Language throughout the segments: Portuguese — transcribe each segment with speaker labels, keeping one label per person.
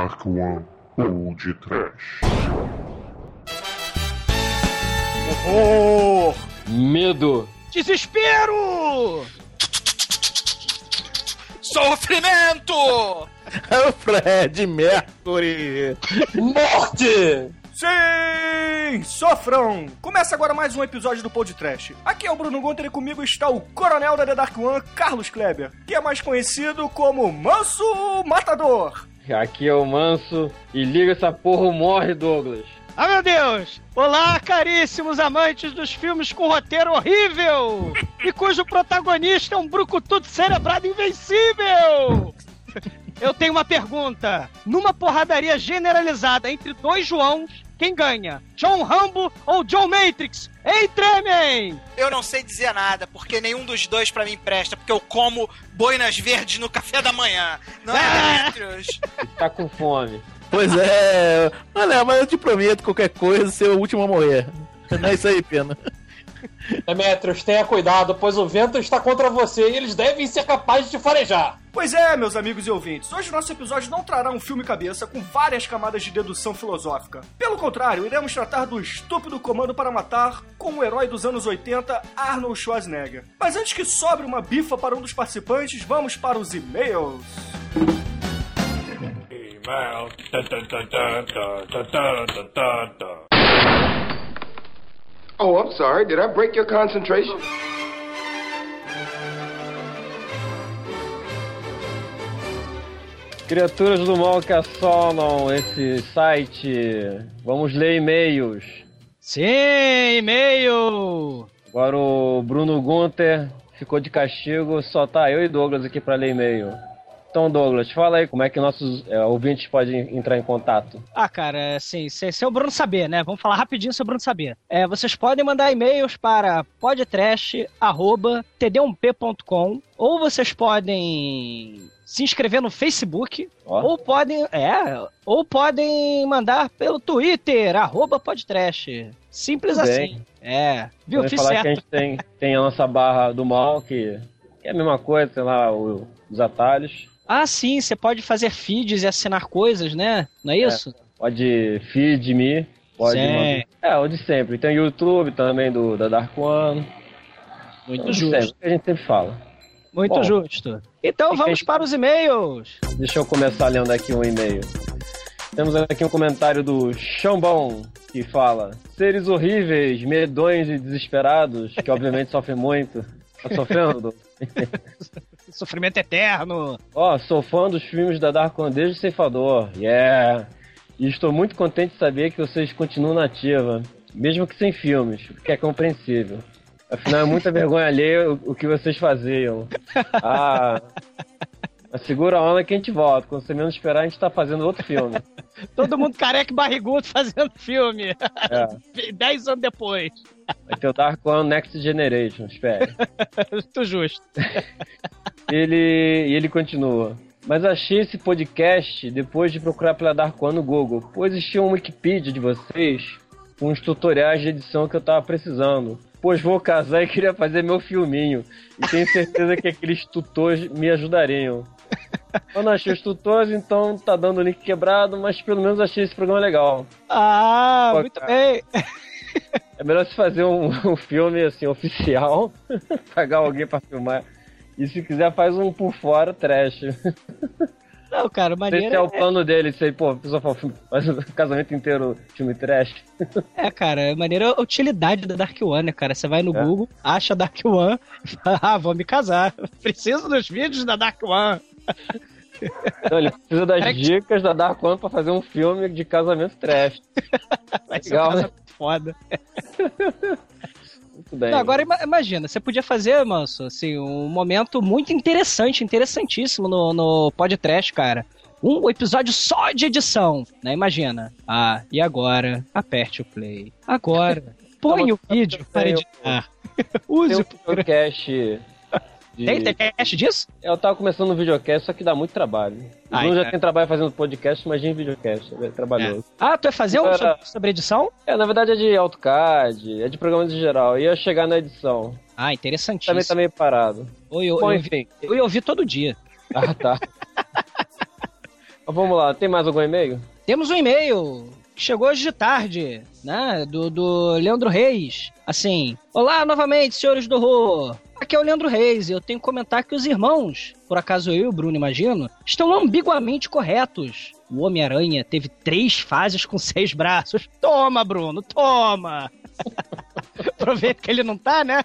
Speaker 1: Dark One ou de Trash.
Speaker 2: Horror!
Speaker 3: Medo!
Speaker 2: Desespero! Sofrimento!
Speaker 4: É o Fred Mercury!
Speaker 3: Morte!
Speaker 2: Sim! Sofrão! Começa agora mais um episódio do Pod Trash. Aqui é o Bruno Gunter e comigo está o coronel da The Dark One, Carlos Kleber, que é mais conhecido como Manso Matador.
Speaker 3: Aqui é o Manso e liga essa porra, morre, Douglas.
Speaker 5: Ah, meu Deus! Olá, caríssimos amantes dos filmes com roteiro horrível e cujo protagonista é um brucutu cerebrado invencível! Eu tenho uma pergunta. Numa porradaria generalizada entre dois Joãos, quem ganha? John Rambo ou John Matrix? Ei, tremem!
Speaker 6: Eu não sei dizer nada, porque nenhum dos dois pra mim presta, porque eu como boinas verdes no café da manhã. Não é, Demetrius?
Speaker 3: Tá com fome.
Speaker 4: Pois é, olha, mas eu te prometo qualquer coisa ser o último a morrer. Não é isso aí, pena.
Speaker 7: Demetrius, tenha cuidado, pois o vento está contra você e eles devem ser capazes de farejar.
Speaker 2: Pois é, meus amigos e ouvintes, hoje o nosso episódio não trará um filme cabeça com várias camadas de dedução filosófica. Pelo contrário, iremos tratar do estúpido comando para matar com o herói dos anos 80, Arnold Schwarzenegger. Mas antes que sobre uma bifa para um dos participantes, vamos para os e-mails.
Speaker 7: Email.
Speaker 8: Oh, I'm sorry. Did I break your concentration?
Speaker 3: Criaturas do mal que assolam esse site. Vamos ler e-mails.
Speaker 5: Sim, e-mail!
Speaker 3: Agora o Bruno Gunter ficou de castigo, só tá eu e Douglas aqui pra ler e-mail. Então, Douglas, fala aí como é que nossos é, ouvintes podem entrar em contato.
Speaker 5: Ah, cara, assim, se, se é o Bruno saber, né? Vamos falar rapidinho sobre o Bruno saber. É, vocês podem mandar e-mails para podtrash.td1p.com ou vocês podem se inscrever no Facebook,
Speaker 3: Ó.
Speaker 5: ou podem, é, ou podem mandar pelo Twitter, arroba podtrash. Simples assim. É, viu? Fiz
Speaker 3: falar
Speaker 5: certo.
Speaker 3: que a gente tem, tem a nossa barra do mal, que é a mesma coisa, sei lá, os atalhos.
Speaker 5: Ah, sim, você pode fazer feeds e assinar coisas, né? Não é isso?
Speaker 3: Pode feed me, pode. É, o de sempre. Tem o YouTube também do, da Dark One.
Speaker 5: Muito
Speaker 3: o de
Speaker 5: justo.
Speaker 3: sempre, que a gente sempre fala.
Speaker 5: Muito
Speaker 3: Bom.
Speaker 5: justo. Então vamos
Speaker 3: aí.
Speaker 5: para os e-mails.
Speaker 3: Deixa eu começar lendo aqui um e-mail. Temos aqui um comentário do Chambão, que fala: Seres horríveis, medonhos e desesperados, que obviamente sofrem muito. Tá sofrendo?
Speaker 5: Sofrimento eterno.
Speaker 3: Ó, sou fã dos filmes da Dark One desde o Ceifador. Yeah! E estou muito contente de saber que vocês continuam na ativa, mesmo que sem filmes, o que é compreensível. Afinal, é muita vergonha alheia o, o que vocês faziam. Ah. Segura a onda que a gente volta. Quando você menos esperar, a gente tá fazendo outro filme.
Speaker 5: Todo mundo careca e barrigudo fazendo filme.
Speaker 3: É.
Speaker 5: Dez anos depois.
Speaker 3: Vai ter o Dark One Next Generation, espere.
Speaker 5: Muito justo.
Speaker 3: Ele, e ele continua. Mas achei esse podcast depois de procurar pela Dark One no Google, pois existia um Wikipedia de vocês com os tutoriais de edição que eu tava precisando. Pois vou casar e queria fazer meu filminho. E tenho certeza que aqueles tutores me ajudariam. Eu não achei os tutores, então tá dando o link quebrado, mas pelo menos achei esse programa legal.
Speaker 5: Ah,
Speaker 3: Pô,
Speaker 5: muito
Speaker 3: cara.
Speaker 5: bem.
Speaker 3: É melhor se fazer um, um filme assim oficial, pagar alguém pra filmar. E se quiser, faz um por fora, trash.
Speaker 5: Não, cara, maneiro
Speaker 3: é o
Speaker 5: é,
Speaker 3: plano dele, sei, pô, faz o casamento inteiro filme trash.
Speaker 5: é, cara, maneiro é a utilidade da Dark One, né, cara? Você vai no
Speaker 3: É.
Speaker 5: Google, acha Dark One, fala, ah, vou me casar. Preciso dos vídeos da Dark One.
Speaker 3: Então ele precisa das
Speaker 5: É que-
Speaker 3: dicas da Dark One pra fazer um filme de casamento trash.
Speaker 5: Vai
Speaker 3: Legal,
Speaker 5: uma
Speaker 3: né?
Speaker 5: Foda.
Speaker 3: Muito bem.
Speaker 5: Não, agora ima- imagina, você podia fazer, Manso, assim, um momento muito interessante, interessantíssimo no, no podcast, cara. Um episódio só de edição, né? Imagina. Ah, e agora? Aperte o play. Agora. Põe o vídeo para editar. Use o
Speaker 3: videocast. De...
Speaker 5: Tem, tem cast disso?
Speaker 3: Eu tava começando um videocast, só que dá muito trabalho. Bruno já
Speaker 5: cara.
Speaker 3: tem trabalho fazendo podcast, imagina videocast, é trabalhoso.
Speaker 5: Ah, tu vai fazer um
Speaker 3: Agora-
Speaker 5: sobre, sobre edição?
Speaker 3: É, na verdade é de AutoCAD, é de programas em geral. Ia chegar na edição.
Speaker 5: Ah, interessantíssimo.
Speaker 3: Também tá meio parado.
Speaker 5: Eu, eu,
Speaker 3: Bom,
Speaker 5: eu,
Speaker 3: enfim.
Speaker 5: eu ia ouvir todo dia.
Speaker 3: Ah, tá. Vamos lá, tem mais algum e-mail?
Speaker 5: Temos um e-mail que chegou hoje de tarde, né? Do, do Leandro Reis. Assim, olá novamente, senhores do horror. Aqui é o Leandro Reis e eu tenho que comentar que os irmãos, por acaso eu e o Bruno imagino, estão ambiguamente corretos. O Homem-Aranha teve três fases com seis braços. Toma, Bruno, toma! Aproveita que ele não tá, né?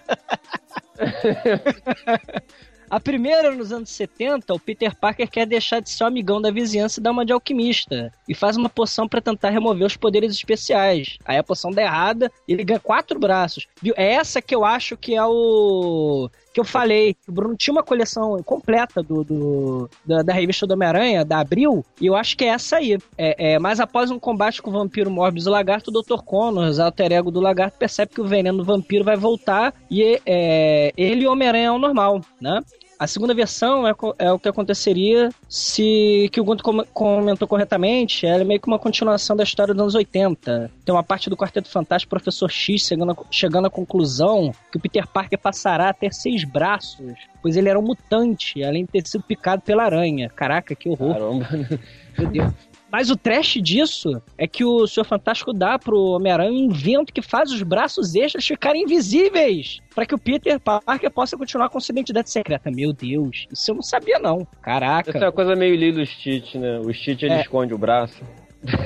Speaker 5: A primeira, nos anos 70, o Peter Parker quer deixar de ser o amigão da vizinhança e dar uma de alquimista. E faz uma poção para tentar remover os poderes especiais. Aí a poção dá errada e ele ganha quatro braços. É essa que eu acho que é o. Que eu falei, o Bruno tinha uma coleção completa do, do da, da revista do Homem-Aranha, da Abril, e eu acho que é essa aí. É, é, mas após um combate com o vampiro Morbius e o lagarto, o Dr. Connors, alter ego do lagarto, percebe que o veneno do vampiro vai voltar e é, ele e o Homem-Aranha é o normal, né? A segunda versão é, é o que aconteceria se, que o com- comentou corretamente, é meio que uma continuação da história dos anos 80. Tem uma parte do Quarteto Fantástico, Professor X chegando chegando à conclusão que o Peter Parker passará a ter seis braços, pois ele era um mutante, além de ter sido picado pela aranha. Caraca, que horror.
Speaker 3: Caramba.
Speaker 5: Meu Deus. Mas o trash disso é que o Senhor Fantástico dá pro Homem-Aranha um invento que faz os braços extras ficarem invisíveis. Pra que o Peter Parker possa continuar com sua identidade secreta. Meu Deus, isso eu não sabia não. Caraca.
Speaker 3: Essa é uma coisa meio Lilo Stitch, né? O Stitch ele
Speaker 5: É.
Speaker 3: esconde o braço.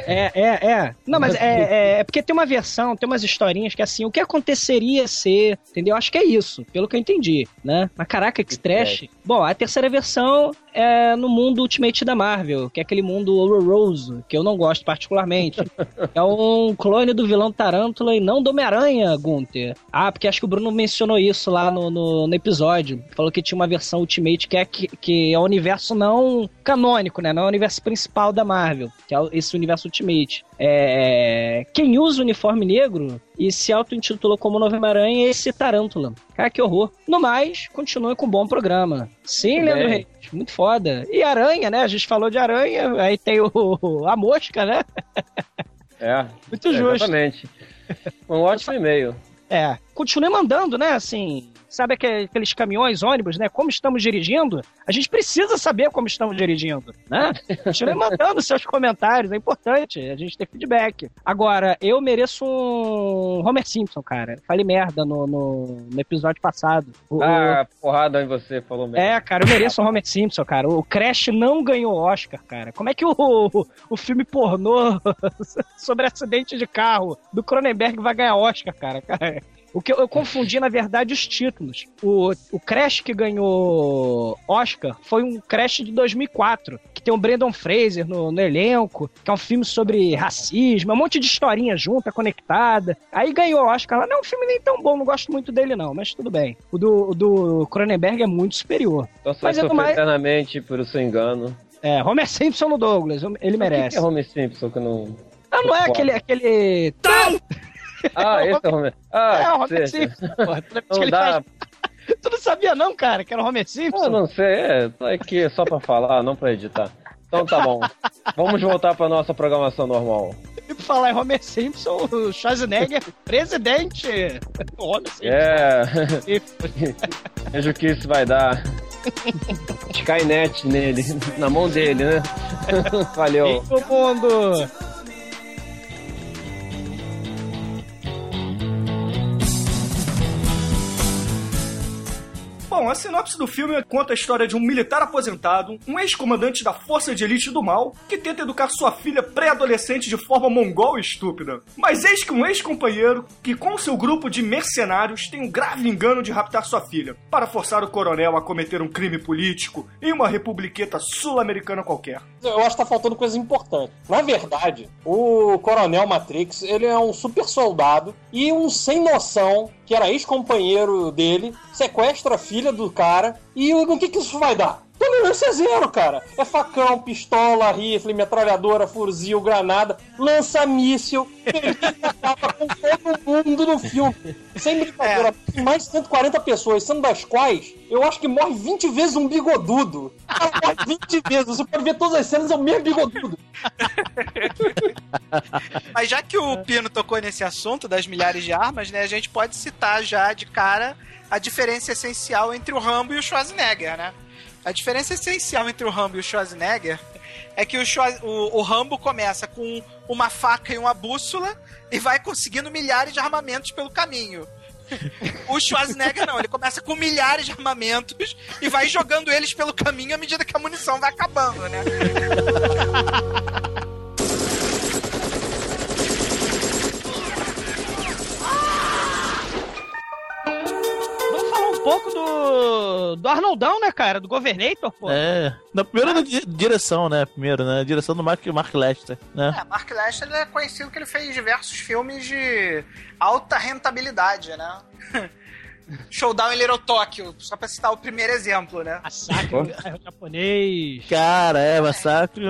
Speaker 5: É, é, é. Não, mas é, é, é porque tem uma versão, tem umas historinhas que assim, o que aconteceria se, entendeu? Acho que é isso, pelo que eu entendi, né? Mas caraca, que trash. Bom, a terceira versão é no mundo Ultimate da Marvel, que é aquele mundo horroroso, que eu não gosto particularmente. é um clone do vilão Tarântula e não do Homem-Aranha, Gunther. Ah, porque acho que o Bruno mencionou isso lá no, no, no episódio. Falou que tinha uma versão Ultimate que é, que, que é o universo não canônico, né? Não é o universo principal da Marvel, que é esse universo Ultimate. É, quem usa o uniforme negro e se auto-intitulou como Novo Homem-Aranha é esse Tarântula. Cara, que horror. No mais, continue com um bom programa. Sim,
Speaker 3: Muito
Speaker 5: Leandro. Reis, muito foda. E aranha, né? A gente falou de aranha, aí tem o, a mosca, né?
Speaker 3: É.
Speaker 5: Muito
Speaker 3: é,
Speaker 5: justo.
Speaker 3: Exatamente. Um ótimo e-mail.
Speaker 5: É, continue mandando, né? Assim, sabe aque- aqueles caminhões, ônibus, né? Como estamos dirigindo? A gente precisa saber como estamos dirigindo, né? Continue mandando seus comentários, é importante a gente ter feedback. Agora, eu mereço um Homer Simpson, cara. Falei merda no, no, no episódio passado. O-
Speaker 3: Ah, porrada em você, falou mesmo.
Speaker 5: é, cara, eu mereço um Homer Simpson, cara. O Crash não ganhou Oscar, cara. Como é que o, o, o filme pornô sobre acidente de carro do Cronenberg vai ganhar Oscar, cara? Cara, O que eu, eu confundi, na verdade, os títulos. O, o Crash que ganhou Oscar foi um Crash de 2004, que tem o Brandon Fraser no, no elenco, que é um filme sobre racismo, um monte de historinha junta, conectada. Aí ganhou Oscar lá. Não, é um filme nem tão bom, não gosto muito dele não, mas tudo bem. O do, o do Cronenberg é muito superior.
Speaker 3: Então você
Speaker 5: Mas
Speaker 3: sofrer
Speaker 5: mais-
Speaker 3: eternamente por o seu engano.
Speaker 5: É, Homer Simpson no Douglas, ele
Speaker 3: O que
Speaker 5: merece.
Speaker 3: que é Homer Simpson que não.
Speaker 5: Ah, não é aquele. aquele...
Speaker 3: Ah, esse é o Homer. Ah,
Speaker 5: é o Homer. Simpson. porra. Que
Speaker 3: Não dá.
Speaker 5: faz- Tu não sabia, não, cara, que era o Homer Simpson?
Speaker 3: Eu não sei, é, tô aqui só pra falar, não pra editar. Então tá bom. Vamos voltar pra nossa programação normal.
Speaker 5: E por falar em Homer Simpson, o Schwarzenegger, presidente. O Homer Simpson.
Speaker 3: É. Veja o que isso vai dar. Skynet nele, na mão dele, né? Valeu.
Speaker 5: Todo mundo.
Speaker 2: A sinopse do filme conta a história de um militar aposentado, um ex-comandante da Força de Elite do Mal, que tenta educar sua filha pré-adolescente de forma mongol e estúpida. Mas eis que um ex-companheiro, que com seu grupo de mercenários tem um grave engano de raptar sua filha, para forçar o coronel a cometer um crime político em uma republiqueta sul-americana qualquer.
Speaker 7: Eu acho que tá faltando coisa importante. Na verdade, o Coronel Matrix, ele é um super soldado e um sem noção, que era ex-companheiro dele, sequestra a filha do cara e o que que isso vai dar? Tolerância zero, cara. É facão, pistola, rifle, metralhadora, fuzil, granada, lança-míssil. Ele acaba com todo mundo no filme. Sem brincadeira, mais de 140 pessoas, sendo das quais eu acho que morre 20 vezes um bigodudo. Cara, morre 20 vezes. Você pode ver todas as cenas, é o mesmo bigodudo.
Speaker 6: Mas já que o Pino tocou nesse assunto das milhares de armas, né, a gente pode citar já de cara a diferença essencial entre o Rambo e o Schwarzenegger, né? A diferença essencial entre o Rambo e o Schwarzenegger é que o, o, o Rambo começa com uma faca e uma bússola e vai conseguindo milhares de armamentos pelo caminho. O Schwarzenegger não, ele começa com milhares de armamentos e vai jogando eles pelo caminho à medida que a munição vai acabando, né?
Speaker 5: Pouco do, do Arnoldão, né, cara? Do Governator, pô.
Speaker 4: É. Na primeira di- direção, né? Primeiro, né? Direção do Mark, Mark Lester, né?
Speaker 6: É, Mark Lester ele é conhecido que ele fez diversos filmes de alta rentabilidade, né? Showdown em Little Tokyo, só pra citar o primeiro exemplo, né?
Speaker 5: Massacre no bairro japonês.
Speaker 4: Cara, é, Massacre,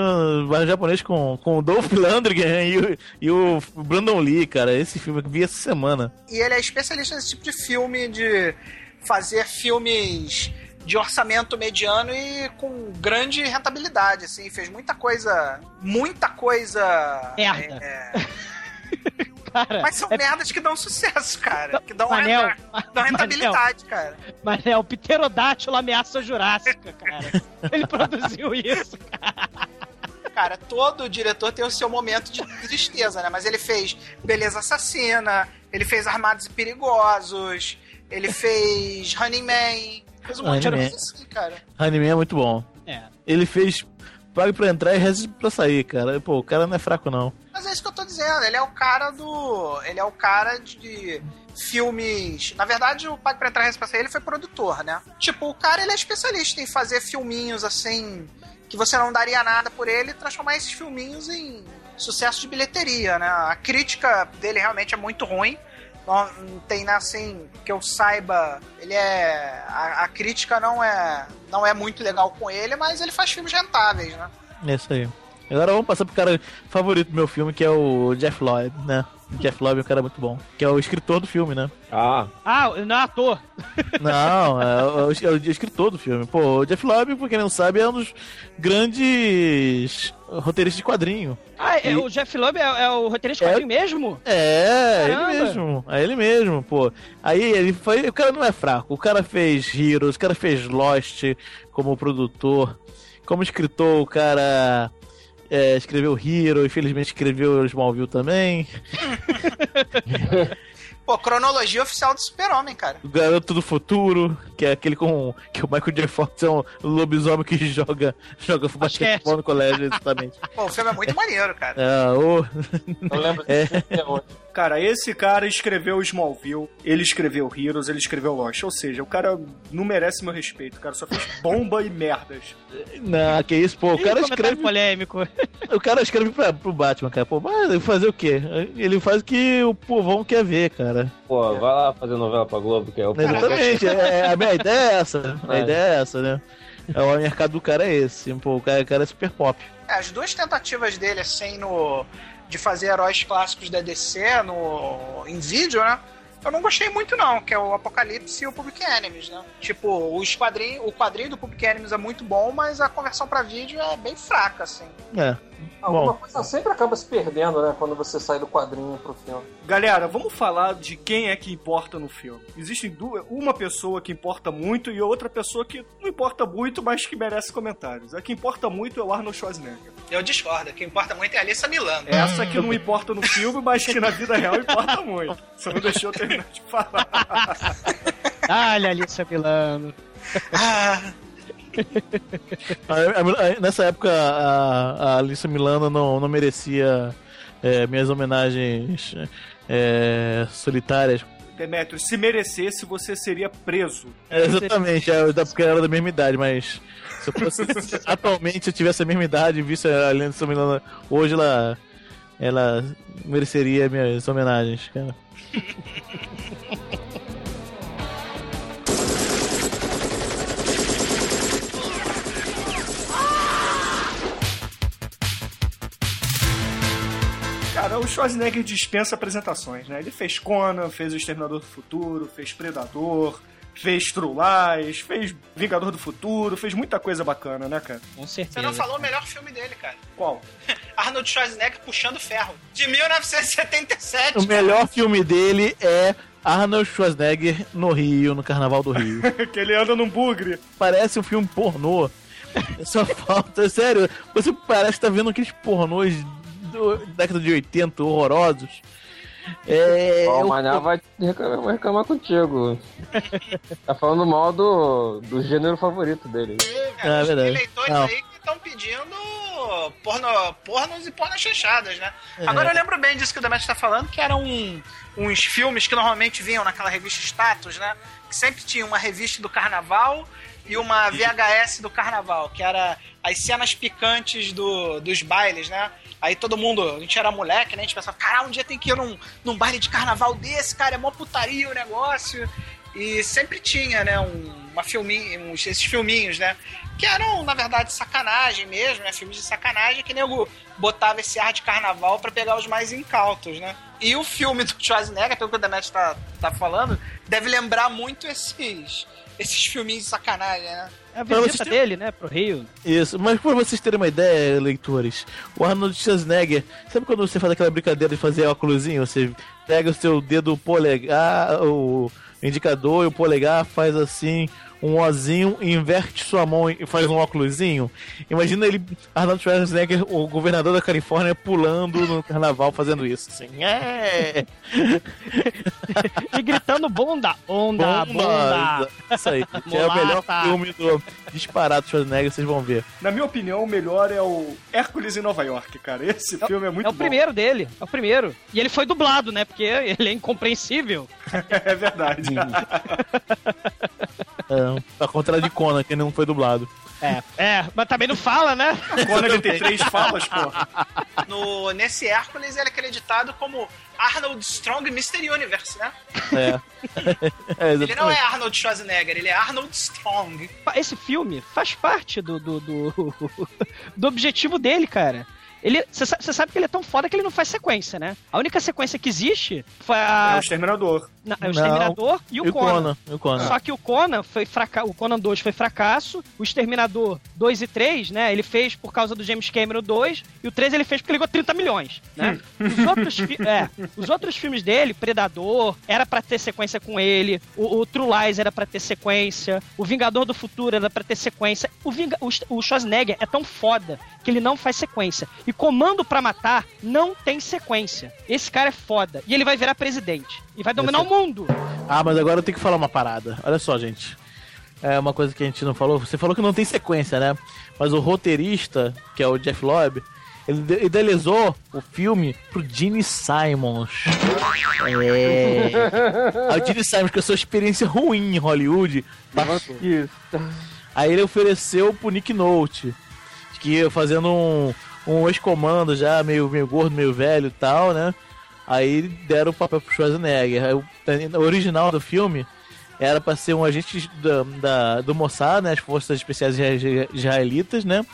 Speaker 4: bairro japonês com, com o Dolph Lundgren e o, e o Brandon Lee, cara. Esse filme que vi essa semana.
Speaker 6: E ele é especialista nesse tipo de filme, de fazer filmes de orçamento mediano e com grande rentabilidade, assim, fez muita coisa, muita coisa...
Speaker 5: Merda.
Speaker 6: é,
Speaker 5: Cara,
Speaker 6: mas são
Speaker 5: é,
Speaker 6: merdas que dão sucesso, cara, que dão,
Speaker 5: Manel,
Speaker 6: renta- dão rentabilidade, cara.
Speaker 5: mas é o Pterodátilo Ameaça Jurássica, cara. Ele produziu isso, cara.
Speaker 6: Cara, todo diretor tem o seu momento de tristeza, né? Mas ele fez Beleza Assassina, ele fez Armados e Perigosos, ele fez Running Man, fez um monte de
Speaker 4: Running
Speaker 6: assim, cara.
Speaker 4: Anime é muito bom.
Speaker 5: É.
Speaker 4: Ele fez Pague pra entrar e reze pra sair, cara. Pô, o cara não é fraco, não.
Speaker 6: Mas é isso que eu tô dizendo, ele é o cara do. Ele é o cara de filmes. Na verdade, o Pague pra Entrar Reza pra Sair, ele foi produtor, né? Tipo, o cara ele é especialista em fazer filminhos assim. Que você não daria nada por ele e transformar esses filminhos em sucesso de bilheteria, né? A crítica dele realmente é muito ruim. Não, não tem assim que eu saiba. Ele é. A, a crítica não é, não é muito legal com ele, mas ele faz filmes rentáveis, né?
Speaker 4: É isso aí. Agora vamos passar pro cara favorito do meu filme, que é o Jeff Lloyd, né? O Jeff Lloyd é um cara muito bom. Que é o escritor do filme, né?
Speaker 3: Ah,
Speaker 5: Ah, não é ator.
Speaker 4: Não, é o, é o escritor do filme. Pô, o Jeff Lloyd, pra quem não sabe, é um dos grandes roteiristas de quadrinho.
Speaker 5: Ah, é,
Speaker 4: E-
Speaker 5: o Jeff Loeb é, é o roteirista
Speaker 4: É.
Speaker 5: quadrinho mesmo?
Speaker 4: É,
Speaker 5: Caramba.
Speaker 4: ele mesmo. É ele mesmo, pô. Aí ele foi. O cara não é fraco. O cara fez Heroes, o cara fez Lost como produtor. Como escritor, o cara. é, escreveu Hero, infelizmente escreveu Smallville também.
Speaker 6: Pô, cronologia oficial do Super-Homem, cara.
Speaker 4: O Garoto do Futuro, que é aquele com. que o Michael J. Fox é um lobisomem que joga, joga basquetebol no colégio, exatamente.
Speaker 6: Pô, o filme é muito maneiro, cara.
Speaker 4: É, o.
Speaker 7: Eu lembro
Speaker 4: É.
Speaker 7: disso até hoje.
Speaker 2: Cara, esse cara escreveu Smallville, ele escreveu Heroes, ele escreveu Lost. Ou seja, o cara não merece meu respeito. O cara só fez bomba e merdas.
Speaker 4: Não, que isso, pô. O cara escreve.
Speaker 5: polêmico.
Speaker 4: O cara escreve pra, pro Batman, cara. Pô, mas ele fazer o quê? Ele faz o que o povão quer ver, cara.
Speaker 3: pô, vai lá fazer novela pra Globo, que é o
Speaker 4: Exatamente. É, a minha ideia é essa. A
Speaker 3: É.
Speaker 4: ideia é essa, né? É, o mercado do cara é esse. Pô, o cara, o cara é super pop.
Speaker 6: É, as duas tentativas dele, assim, no. De fazer heróis clássicos da DC no. em vídeo, né? Eu não gostei muito, não, que é o Apocalipse e o Public Enemies, né? Tipo, os quadrinhos, o quadrinho do Public Enemies é muito bom, mas a conversão pra vídeo é bem fraca, assim.
Speaker 4: É.
Speaker 7: Alguma
Speaker 4: Bom.
Speaker 7: coisa sempre acaba se perdendo, né? Quando você sai do quadrinho pro filme.
Speaker 2: Galera, vamos falar de quem é que importa no filme. Existem duas, uma pessoa que importa muito e outra pessoa que não importa muito, mas que merece comentários. A que importa muito é o Arnold Schwarzenegger.
Speaker 6: Eu discordo, o que importa muito é a Alissa Milano.
Speaker 2: Essa que não importa no filme, mas que na vida real importa muito. Você não deixou eu terminar de falar.
Speaker 5: Dale, Alicia Milano.
Speaker 6: Ah,
Speaker 4: nessa época, a, a Alicia Milano não, não merecia é, minhas homenagens é, solitárias.
Speaker 2: Demetrius, se merecesse, você seria preso.
Speaker 4: É, exatamente, é, porque ela era da mesma idade, mas se eu fosse atualmente, se eu tivesse a mesma idade e visse a Alicia Milano hoje, ela, ela mereceria minhas homenagens, cara.
Speaker 2: Cara, o Schwarzenegger dispensa apresentações, né? Ele fez Conan, fez O Exterminador do Futuro, fez Predador, fez True Lies, fez Vingador do Futuro, fez muita coisa bacana, né, cara?
Speaker 5: Com
Speaker 6: você
Speaker 5: certeza.
Speaker 6: não falou o melhor filme dele, cara.
Speaker 2: Qual?
Speaker 6: Arnold Schwarzenegger puxando ferro. De 1977.
Speaker 4: O melhor filme dele é Arnold Schwarzenegger no Rio, no Carnaval do Rio.
Speaker 2: que ele anda num bugre.
Speaker 4: Parece um filme pornô. Só falta, sério, você parece que tá vendo aqueles pornôs do- da década de 80 horrorosos. É. Eu-
Speaker 3: o Maná vai reclamar, vai reclamar contigo. tá falando mal do, do gênero favorito dele.
Speaker 4: É
Speaker 6: os
Speaker 4: verdade.
Speaker 6: eleitores
Speaker 4: Não.
Speaker 6: aí que estão pedindo porno, pornos e porno chanchadas, né?
Speaker 4: É.
Speaker 6: Agora eu lembro bem disso que o Demetrio tá falando, que eram um- uns filmes que normalmente vinham naquela revista Status, né? Que sempre tinha uma revista do carnaval e uma VHS do carnaval, que era as cenas picantes do, dos bailes, né? Aí todo mundo, a gente era moleque, né? A gente pensava, caralho, um dia tem que ir num, num baile de carnaval desse, cara, é mó putaria o negócio. E sempre tinha, né, um, uma filminho, uns, esses filminhos, né? Que eram, na verdade, sacanagem mesmo, né? Filmes de sacanagem que nego botava esse ar de carnaval pra pegar os mais incautos, né? E o filme do Schwarzenegger, pelo que o Demet tá, tá falando, deve lembrar muito esses, esses filminhos de sacanagem, né?
Speaker 5: É a visita
Speaker 4: vocês terem-
Speaker 5: dele, né, pro Rio.
Speaker 4: Isso, mas pra vocês terem uma ideia, leitores, o Arnold Schwarzenegger, sabe quando você faz aquela brincadeira de fazer óculosinho? Você pega o seu dedo polegar, o indicador e o polegar faz assim um ozinho, inverte sua mão e faz um óculosinho. Imagina ele, Arnold Schwarzenegger, o governador da Califórnia, pulando no carnaval fazendo isso. Assim, é!
Speaker 5: E gritando bunda, bunda, bunda.
Speaker 4: Isso aí. que é o melhor filme do disparado Schwarzenegger, vocês vão ver.
Speaker 2: Na minha opinião, o melhor é o Hércules em Nova York, cara. Esse filme é muito
Speaker 5: É o
Speaker 2: bom.
Speaker 5: primeiro dele, é o primeiro. E ele foi dublado, né? Porque ele é incompreensível.
Speaker 2: É verdade.
Speaker 4: É, ao contrário de Conan, que não foi dublado.
Speaker 5: É, é, mas também não fala, né?
Speaker 2: Quando ele tem três falas, porra.
Speaker 6: No, nesse Hércules, ele é acreditado como Arnold Strong Mr. Universe, né?
Speaker 4: É. é
Speaker 6: Ele não é. Arnold Schwarzenegger, ele é Arnold Strong.
Speaker 5: Esse filme faz parte do, do, do, do objetivo dele, cara. Ele, você sabe que ele é tão foda que ele não faz sequência, né? A única sequência que existe foi
Speaker 2: É
Speaker 5: a,
Speaker 2: o Exterminador.
Speaker 5: É o
Speaker 4: Não.
Speaker 5: Exterminador e o,
Speaker 4: E o
Speaker 5: Conan.
Speaker 4: Conan. E o Conan.
Speaker 5: Só que o Conan foi fraca... o Conan 2 foi fracasso, o Exterminador 2 e 3, né? Ele fez por causa do James Cameron 2, e o 3 ele fez porque ganhou 30 milhões, né? Os outros, fi- é, os outros filmes dele, Predador, era pra ter sequência com ele, o, o True Lies era pra ter sequência, o Vingador do Futuro era pra ter sequência. O, Vinga... o, Sch- o Schwarzenegger é tão foda que ele não faz sequência. E Comando pra Matar não tem sequência. Esse cara é foda. E ele vai virar presidente. E vai dominar o mundo.
Speaker 4: Ah, mas agora eu tenho que falar uma parada. Olha só, gente. É uma coisa que a gente não falou. Você falou que não tem sequência, né? Mas o roteirista, que é o Jeff Loeb, ele ide- idealizou o filme pro Gene Simons. É. o Gene Simons, com a sua experiência ruim em Hollywood, passou.
Speaker 3: Isso.
Speaker 4: Aí ele ofereceu pro Nick Note, que ia fazendo um, um ex-comando já, meio, meio gordo, meio velho e tal, né? Aí deram o papel pro Schwarzenegger. O, o original do filme era pra ser um agente da, da- do Mossad, né? As forças especiais isra- israelitas, né?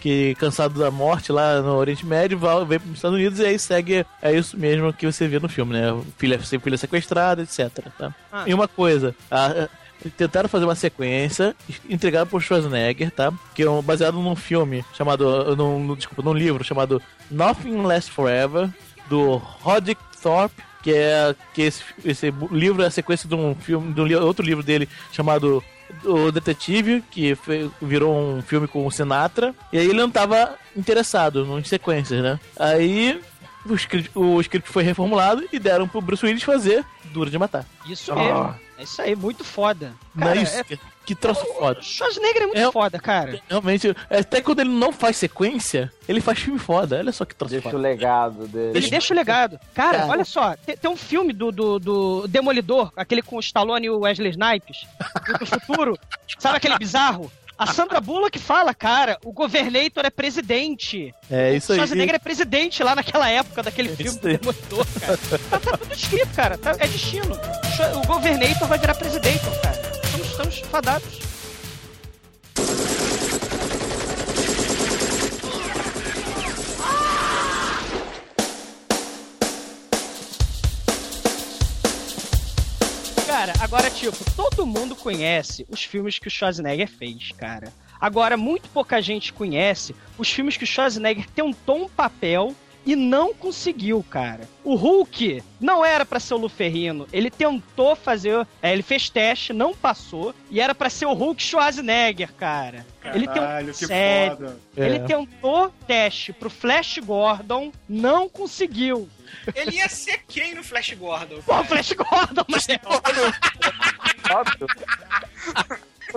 Speaker 4: Que cansado da morte lá no Oriente Médio, vai, vem para os Estados Unidos e aí segue. É isso mesmo que você vê no filme, né? Filha, filha sequestrada, etc. Tá?
Speaker 5: Ah.
Speaker 4: E uma coisa, a- tentaram fazer uma sequência, entregaram pro Schwarzenegger, tá? Que é baseado num filme chamado. Num- desculpa, num livro chamado Nothing Lasts Forever, do Roderick Thorpe, que é que esse, esse livro é a sequência de um filme, de um li- outro livro dele chamado O Detetive, que fe- virou um filme com o Sinatra, e aí ele não tava interessado em sequências, né? Aí o script, o script foi reformulado e deram pro Bruce Willis fazer Duro de Matar.
Speaker 5: Isso mesmo. É isso aí, muito foda.
Speaker 4: Não
Speaker 5: Cara,
Speaker 4: é isso?
Speaker 5: é-
Speaker 4: Que, troço foda.
Speaker 5: O Schwarzenegger é muito
Speaker 4: É-
Speaker 5: foda, cara.
Speaker 4: Realmente, até quando ele não faz sequência, ele faz filme foda. Olha só que troço
Speaker 3: Deixa o
Speaker 4: foda.
Speaker 3: legado dele.
Speaker 5: Ele deixa o legado. Cara,
Speaker 4: Cara.
Speaker 5: olha só, tem, tem um filme do, do, do Demolidor, aquele com o Stallone e o Wesley Snipes, do futuro. Sabe aquele bizarro? A Sandra Bullock fala, cara, o Governator é presidente.
Speaker 4: É isso
Speaker 5: o
Speaker 4: aí.
Speaker 5: Schwarzenegger é presidente lá naquela época daquele filme do. Demolidor, cara. Tá, tá tudo escrito, cara. tá- é destino. O O Governator vai virar presidente, cara. Estamos, estamos fadados. Cara, agora, tipo, todo mundo conhece os filmes que o Schwarzenegger fez, cara. Agora, muito pouca gente conhece os filmes que o Schwarzenegger tem um papel e não conseguiu, cara. O Hulk não era pra ser o Luferrino. Ele tentou fazer. É, ele fez teste, não passou. E era pra ser o Hulk Schwarzenegger, cara. ele
Speaker 2: Caralho,
Speaker 5: tentou.
Speaker 2: que
Speaker 5: Sério.
Speaker 2: foda.
Speaker 5: Ele
Speaker 4: É.
Speaker 5: tentou teste pro Flash Gordon, não conseguiu.
Speaker 6: Ele ia ser quem no Flash Gordon?
Speaker 5: Pô, o Flash Gordon, mas
Speaker 3: Óbvio.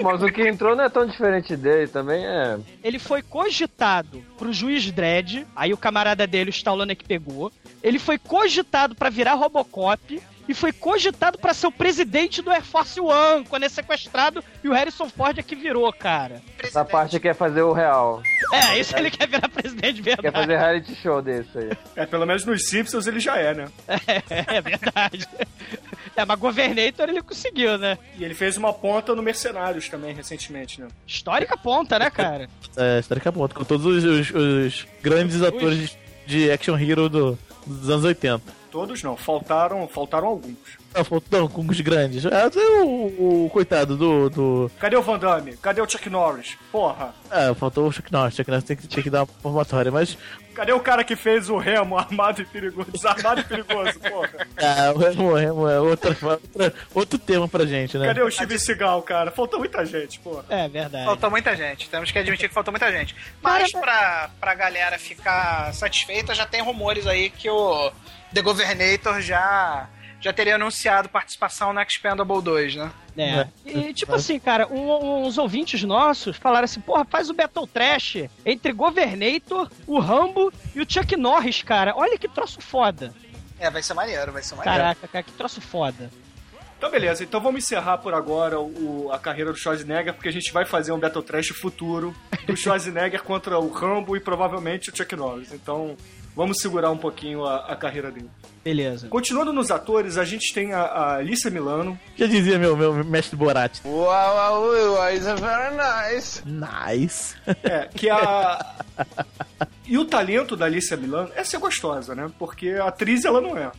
Speaker 3: Mas o que entrou não é tão diferente dele também, é.
Speaker 5: ele foi cogitado pro juiz Dredd, aí o camarada dele, o Stallone, é que pegou. Ele foi cogitado pra virar Robocop e foi cogitado pra ser o presidente do Air Force One quando é sequestrado e o Harrison Ford é que virou, cara.
Speaker 3: Essa parte quer fazer o real.
Speaker 5: É, isso ele quer virar presidente de
Speaker 3: Quer
Speaker 5: verdade.
Speaker 3: fazer reality show desse aí.
Speaker 2: É, pelo menos nos Simpsons ele já é, né?
Speaker 5: É, é verdade. É, mas Governator ele conseguiu, né?
Speaker 2: E ele fez uma ponta no Mercenários também, recentemente, né?
Speaker 5: Histórica ponta, né, cara?
Speaker 4: É, histórica ponto, com todos os, os- os grandes atores de action hero do- dos anos 80.
Speaker 2: Todos não, faltaram, faltaram alguns.
Speaker 4: Não, faltou com os grandes. Tem o, o coitado do. do
Speaker 2: Cadê o Van Damme? Cadê o Chuck Norris? Porra!
Speaker 4: ah, faltou o Chuck Norris. Chuck Norris tem que, tinha que dar uma formatória, mas.
Speaker 2: Cadê o cara que fez o Remo armado e perigoso? Desarmado e perigoso, porra!
Speaker 4: Ah, o Remo, o Remo é outra, outra, outro tema pra gente, né?
Speaker 2: Cadê o Steven Seagal, cara? Faltou muita gente, porra.
Speaker 5: É verdade.
Speaker 6: Faltou muita gente, temos que admitir que faltou muita gente. Mas pra, pra galera ficar satisfeita, já tem rumores aí que o The Governator já, já teria anunciado participação no Expendable 2, né?
Speaker 5: É. E tipo assim, cara, um- uns ouvintes nossos falaram assim, porra, faz o Battle Trash entre Governator, o Rambo e o Chuck Norris, cara. Olha que troço foda.
Speaker 6: É, vai ser maneiro, vai ser maneiro.
Speaker 5: Caraca, cara, que troço foda.
Speaker 2: Então, beleza. Então vamos encerrar por agora o, a carreira do Schwarzenegger, porque a gente vai fazer um Battle Trash futuro do Schwarzenegger contra o Rambo e provavelmente o Chuck Norris. Então, vamos segurar um pouquinho a, a carreira dele.
Speaker 5: Beleza.
Speaker 2: Continuando nos atores, a gente tem a, a Alicia Milano.
Speaker 4: Já dizia meu, meu mestre Borat.
Speaker 8: Wow, wow, wow, is very nice.
Speaker 4: Nice.
Speaker 2: É, que a. E o talento da Alicia Milano é ser gostosa, né? Porque a atriz ela não é.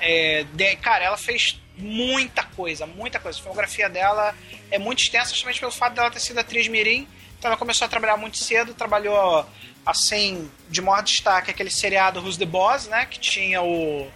Speaker 6: É, de- cara, ela fez muita coisa, muita coisa. A filmografia dela é muito extensa, justamente pelo fato dela ter sido atriz mirim. Então ela começou a trabalhar muito cedo, trabalhou assim, de maior destaque, aquele seriado Who's the Boss, né? Que tinha o.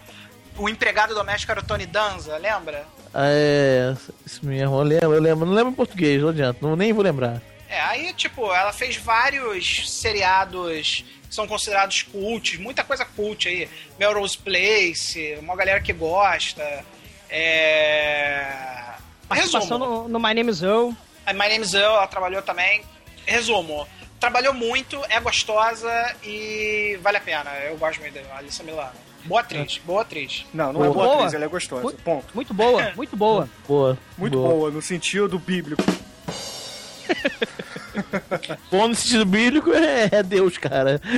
Speaker 6: O empregado doméstico era o Tony Danza, lembra?
Speaker 4: Ah, é, isso mesmo, eu lembro, eu lembro. Não lembro em português, não adianta, não, nem vou lembrar.
Speaker 6: É, aí, tipo, ela fez vários seriados que são considerados cults, muita coisa cult aí. Melrose Place, uma galera que gosta. É. Resumo.
Speaker 5: no, no My Name is Earl.
Speaker 6: My Name is Earl, ela trabalhou também. Resumo. Trabalhou muito, é gostosa e vale a pena. Eu gosto muito dela, Alissa Milano. Boa atriz, boa atriz.
Speaker 2: Não, não é boa
Speaker 5: Boa.
Speaker 2: atriz, ela é gostosa. Ponto.
Speaker 5: Muito boa, muito boa.
Speaker 4: Boa.
Speaker 2: Muito boa, no sentido bíblico.
Speaker 4: Bom no sentido bíblico é, é Deus, cara.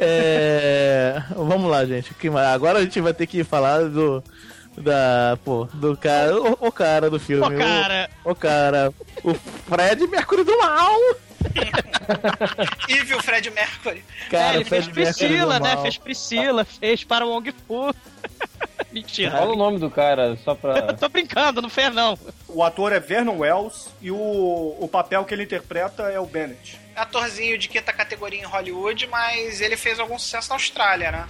Speaker 4: É, vamos lá, gente. Agora a gente vai ter que falar do. Da. Pô, do cara. O, o cara do filme.
Speaker 5: Pô, cara.
Speaker 4: O, o cara. O Fred Mercury do Mal.
Speaker 6: E viu Fred Mercury.
Speaker 4: Cara,
Speaker 5: é, ele fez
Speaker 4: Fred Mercury
Speaker 5: Priscila, né? Fez Priscila, fez para o Wong Fu. Mentira.
Speaker 3: Fala o nome do cara, só pra.
Speaker 5: Eu tô brincando, não fez não.
Speaker 2: O ator é Vernon Wells e o, o papel que ele interpreta é o Bennett.
Speaker 6: atorzinho de quinta categoria em Hollywood, mas ele fez algum sucesso na Austrália, né?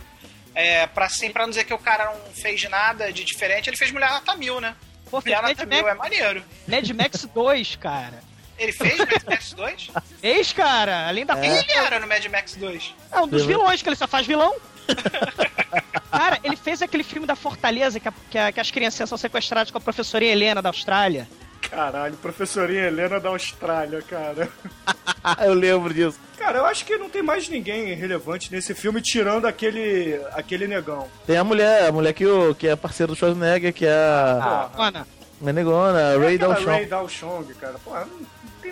Speaker 6: É, pra, assim, pra não dizer que o cara não fez nada de diferente, ele fez Mulher Nota Mil, né?
Speaker 5: Pô,
Speaker 6: Mulher Nota Mil
Speaker 5: Max,
Speaker 6: é maneiro.
Speaker 5: Mad Max 2, cara.
Speaker 6: Ele fez Mad Max 2?
Speaker 5: Fez, cara, além da
Speaker 6: Quem ele era no Mad Max 2?
Speaker 5: É um dos vilões, que ele só faz vilão. Cara, ele fez aquele filme da Fortaleza que, a- que a- que as crianças são sequestradas com a professorinha Helena da Austrália.
Speaker 2: Caralho, professorinha Helena da Austrália, cara.
Speaker 4: Eu lembro disso.
Speaker 2: Cara, eu acho que não tem mais ninguém relevante nesse filme tirando aquele aquele negão.
Speaker 4: Tem a mulher, a mulher que, o, que é parceira do Schwarzenegger, que é a
Speaker 2: Porra.
Speaker 5: Ana,
Speaker 4: Menegona,
Speaker 2: É
Speaker 4: Ray Dalshawn.
Speaker 2: Ray Dalchong, cara. Pô, não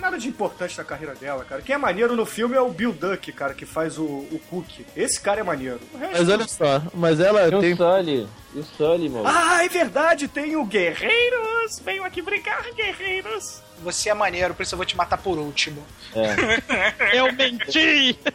Speaker 2: nada de importante na carreira dela, cara. Quem é maneiro no filme é o Bill Duck, cara, que faz o, o Cook. Esse cara é maneiro.
Speaker 4: Mas olha só, mas ela
Speaker 3: Tem
Speaker 4: tem.
Speaker 3: o Sully. E o Sully, mano.
Speaker 2: Ah, é verdade, tem o Guerreiros! Venham aqui brincar, Guerreiros!
Speaker 6: Você é maneiro, por isso eu vou te matar por último.
Speaker 3: É.
Speaker 5: eu menti!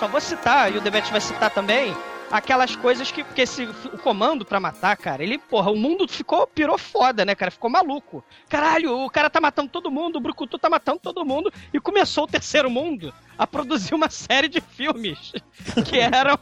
Speaker 5: só vou citar, e o Debete vai citar também, aquelas coisas que. Porque esse, o comando pra matar, cara, ele, porra, o mundo ficou, pirou foda, né, cara? Ficou maluco. Caralho, o cara tá matando todo mundo, o Brucutu tá matando todo mundo, e começou o terceiro mundo a produzir uma série de filmes que eram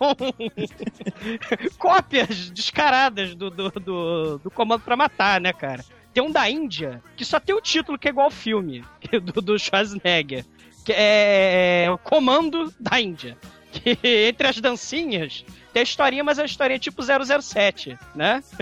Speaker 5: cópias descaradas do, do, do, do comando pra matar, né, cara? Tem um da Índia que só tem o título que é igual ao filme do, do Schwarzenegger. Que é o Comando da Índia. Que entre as dancinhas tem a historinha, mas é uma historinha tipo 007, né?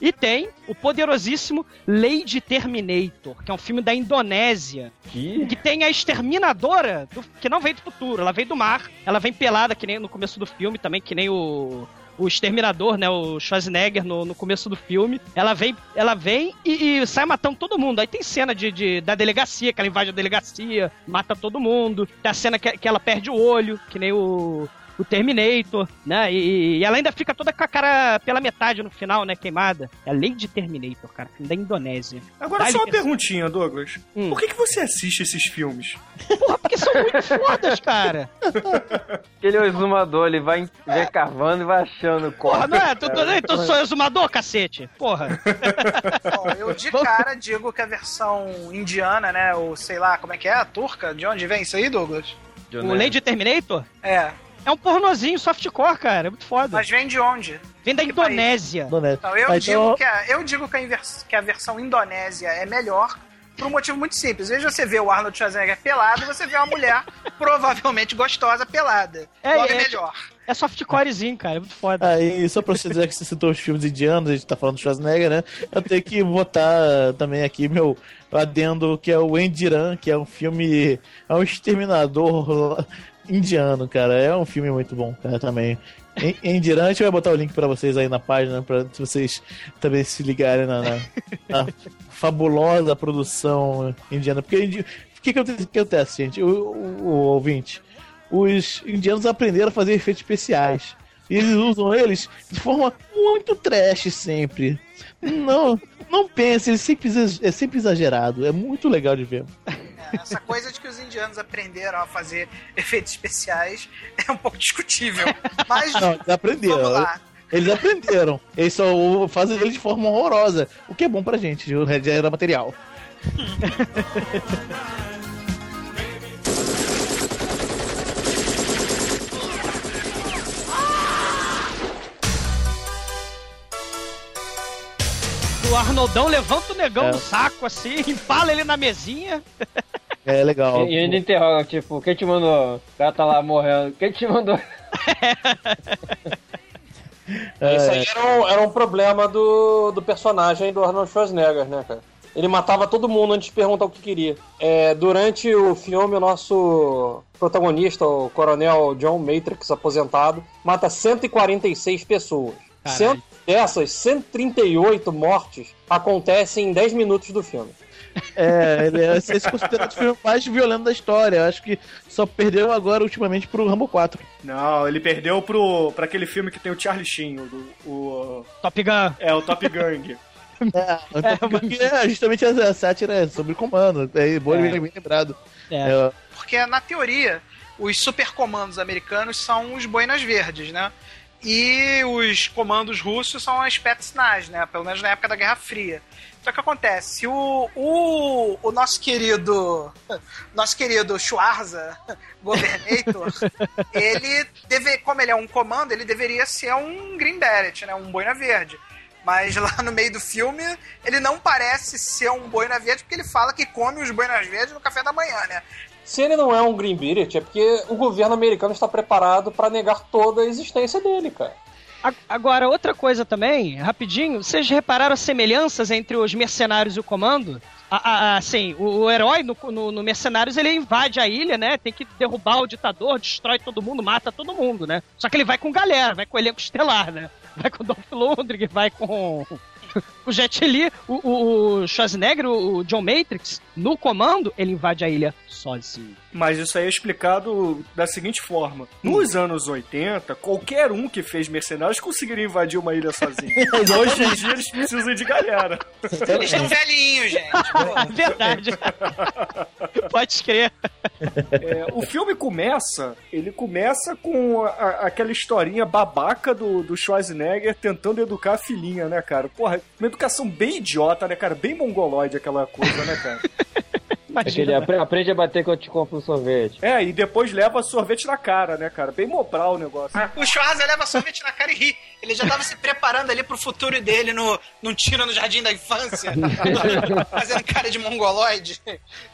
Speaker 5: E tem o poderosíssimo Lady Terminator, que é um filme da Indonésia.
Speaker 3: Que?
Speaker 5: Que tem a exterminadora, do- que não veio do futuro, ela veio do mar. Ela vem pelada, que nem no começo do filme também, que nem o. O exterminador, né? O Schwarzenegger no, no começo do filme. Ela vem, ela vem e, e sai matando todo mundo. Aí tem cena de, de- da delegacia, que ela invade a delegacia, mata todo mundo. Tem a cena que, que ela perde o olho, que nem o, o Terminator, né? E, e ela ainda fica toda com a cara pela metade no final, né? Queimada. É a Lady Terminator, cara, filme da Indonésia.
Speaker 2: Agora
Speaker 5: Dá
Speaker 2: só uma perguntinha, Douglas.
Speaker 5: Hum.
Speaker 2: Por que, que você assiste esses filmes?
Speaker 5: Porra, porque são muito fodas, cara.
Speaker 3: Aquele é o exumador, ele vai, vai cavando e vai achando
Speaker 5: Porra,
Speaker 3: corda.
Speaker 5: não é? Tu, tu, tu sou exumador, cacete. Porra.
Speaker 6: Bom, eu de cara digo que a versão indiana, né? Ou sei lá, como é que é? A turca? De onde vem isso aí, Douglas?
Speaker 5: O Lady Terminator
Speaker 6: É.
Speaker 5: é um pornozinho softcore, cara. É muito foda.
Speaker 6: Mas vem de onde?
Speaker 5: Vem da
Speaker 6: que?
Speaker 5: Indonésia.
Speaker 4: Indonésia.
Speaker 6: Então, eu,
Speaker 4: Ah,
Speaker 6: digo
Speaker 4: então-
Speaker 6: que a, eu digo que a, invers- que a versão indonésia é melhor por um motivo muito simples. Em vez de você ver o Arnold Schwarzenegger pelado, você vê uma mulher provavelmente gostosa pelada.
Speaker 5: É,
Speaker 6: Logo é,
Speaker 5: é,
Speaker 6: melhor.
Speaker 5: É softcorezinho, cara. É muito foda.
Speaker 4: Aí, só pra você dizer que você citou os filmes indianos, a gente tá falando do Schwarzenegger, né? Eu tenho que botar também aqui meu adendo, que é o Endiran, que é um filme. É um exterminador indiano, cara. É um filme muito bom, cara, também. En- Endiran, a gente vai botar o link pra vocês aí na página, se vocês também se ligarem na, na- na fabulosa produção indiana. Porque o que, que aconte- que acontece, gente? O, o- o ouvinte, os indianos aprenderam a fazer efeitos especiais. E eles usam eles de forma muito trash sempre. Não, não pense, é sempre, é sempre exagerado. É muito legal de ver.
Speaker 6: É, essa coisa de que os indianos aprenderam a fazer efeitos especiais é um pouco discutível. Mas
Speaker 4: Não, eles aprenderam.
Speaker 6: vamos lá.
Speaker 4: Eles aprenderam. Eles só fazem eles de forma horrorosa. O que é bom pra gente, já era material.
Speaker 5: O Arnoldão levanta o negão
Speaker 4: É.
Speaker 5: no saco, assim, empala ele na mesinha.
Speaker 4: É legal.
Speaker 3: E, e ele interroga, tipo, quem te mandou? O cara tá lá morrendo. Quem te mandou?
Speaker 4: É,
Speaker 7: Isso aí era um, era um problema do, do personagem do Arnold Schwarzenegger, né, cara? Ele matava todo mundo antes de perguntar o que queria. É, durante o filme, o nosso protagonista, o coronel John Matrix, aposentado, mata 146 pessoas.
Speaker 5: Caralho.
Speaker 7: Cento, dessas, 138 mortes acontecem em 10 minutos do filme.
Speaker 4: É, ele é esse é considerado o filme mais violento da história. Eu acho que só perdeu agora ultimamente pro Rambo 4.
Speaker 2: Não, ele perdeu pro, pra aquele filme que tem o Charlie Sheen, o, o
Speaker 5: Top Gun.
Speaker 2: é o Top Gang.
Speaker 4: É, porque é justamente a sátira é sobre comando. É bom
Speaker 5: É.
Speaker 4: bem bem lembrado.
Speaker 5: É.
Speaker 4: É,
Speaker 6: Porque, na teoria, os supercomandos americanos são os boinas verdes, né? E os comandos russos são as Spetsnaz, né? Pelo menos na época da Guerra Fria. Então o que acontece? O, o, o nosso querido. Nosso querido Schwarza, Governator, ele deve, como ele é um comando, ele deveria ser um Green Beret, né? Um boina verde. Mas lá no meio do filme, ele não parece ser um boina verde, porque ele fala que come os boinas verdes no café da manhã, né?
Speaker 7: Se ele não é um Green Beret, é porque o governo americano está preparado para negar toda a existência dele, cara.
Speaker 5: Agora, outra coisa também, rapidinho, vocês repararam as semelhanças entre os mercenários e o comando? Assim, o, o herói no, no- no Mercenários ele invade a ilha, né? Tem que derrubar o ditador, destrói todo mundo, mata todo mundo, né? Só que ele vai com galera, vai com o elenco estelar, né? Vai com o Dolph Lundgren, vai com o Jet Li, o, o, o Schwarzenegger, o, John Matrix, no comando, ele invade a ilha sozinho.
Speaker 2: Mas isso aí é explicado da seguinte forma: nos anos 80, qualquer um que fez mercenários conseguiria invadir uma ilha sozinho. Hoje em dia eles precisam de galera.
Speaker 6: Eles estão velhinhos, gente. Pô.
Speaker 5: Verdade. Pode crer.
Speaker 2: É, o filme começa, ele começa com a- a- aquela historinha babaca do, do Schwarzenegger tentando educar a filhinha, né, cara? Porra, uma educação bem idiota, né, cara? Bem mongoloide aquela coisa, né, cara?
Speaker 3: Aquele apre- aprende a bater que eu te compro um sorvete.
Speaker 2: É, e depois leva sorvete na cara, né, cara? Bem mobral o negócio.
Speaker 6: O Schwarza leva sorvete na cara e ri. Ele já tava se preparando ali pro futuro dele no, num tiro no jardim da infância. fazendo cara de mongoloide.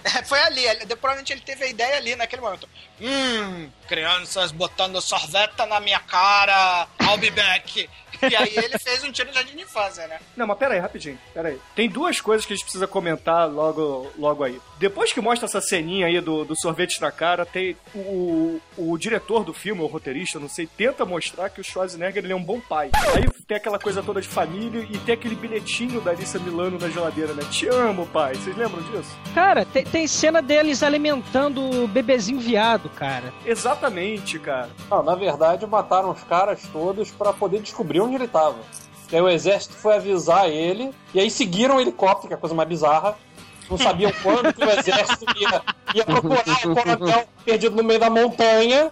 Speaker 6: É, foi ali, ali. Provavelmente ele teve a ideia ali naquele momento. Hum, crianças botando sorvete na minha cara. I'll be back. E aí ele fez um tiro no jardim de infância, né?
Speaker 2: Não, mas pera aí, rapidinho, pera aí. Tem duas coisas que a gente precisa comentar logo, logo aí. Depois que mostra essa ceninha aí do, do sorvete na cara, tem o, o diretor do filme, o roteirista, não sei, tenta mostrar que o Schwarzenegger ele é um bom pai. Aí tem aquela coisa toda de família e tem aquele bilhetinho da Alissa Milano na geladeira, né? Te amo, pai. Vocês lembram disso?
Speaker 5: Cara, tem, tem cena deles alimentando o bebezinho viado, cara.
Speaker 2: Exatamente, cara.
Speaker 7: Não, na verdade, mataram os caras todos pra poder descobrir onde ele tava. E aí o exército foi avisar ele, e aí seguiram o helicóptero, que é a coisa mais bizarra. Não sabiam quando que o exército ia, ia procurar o coronel perdido no meio da montanha.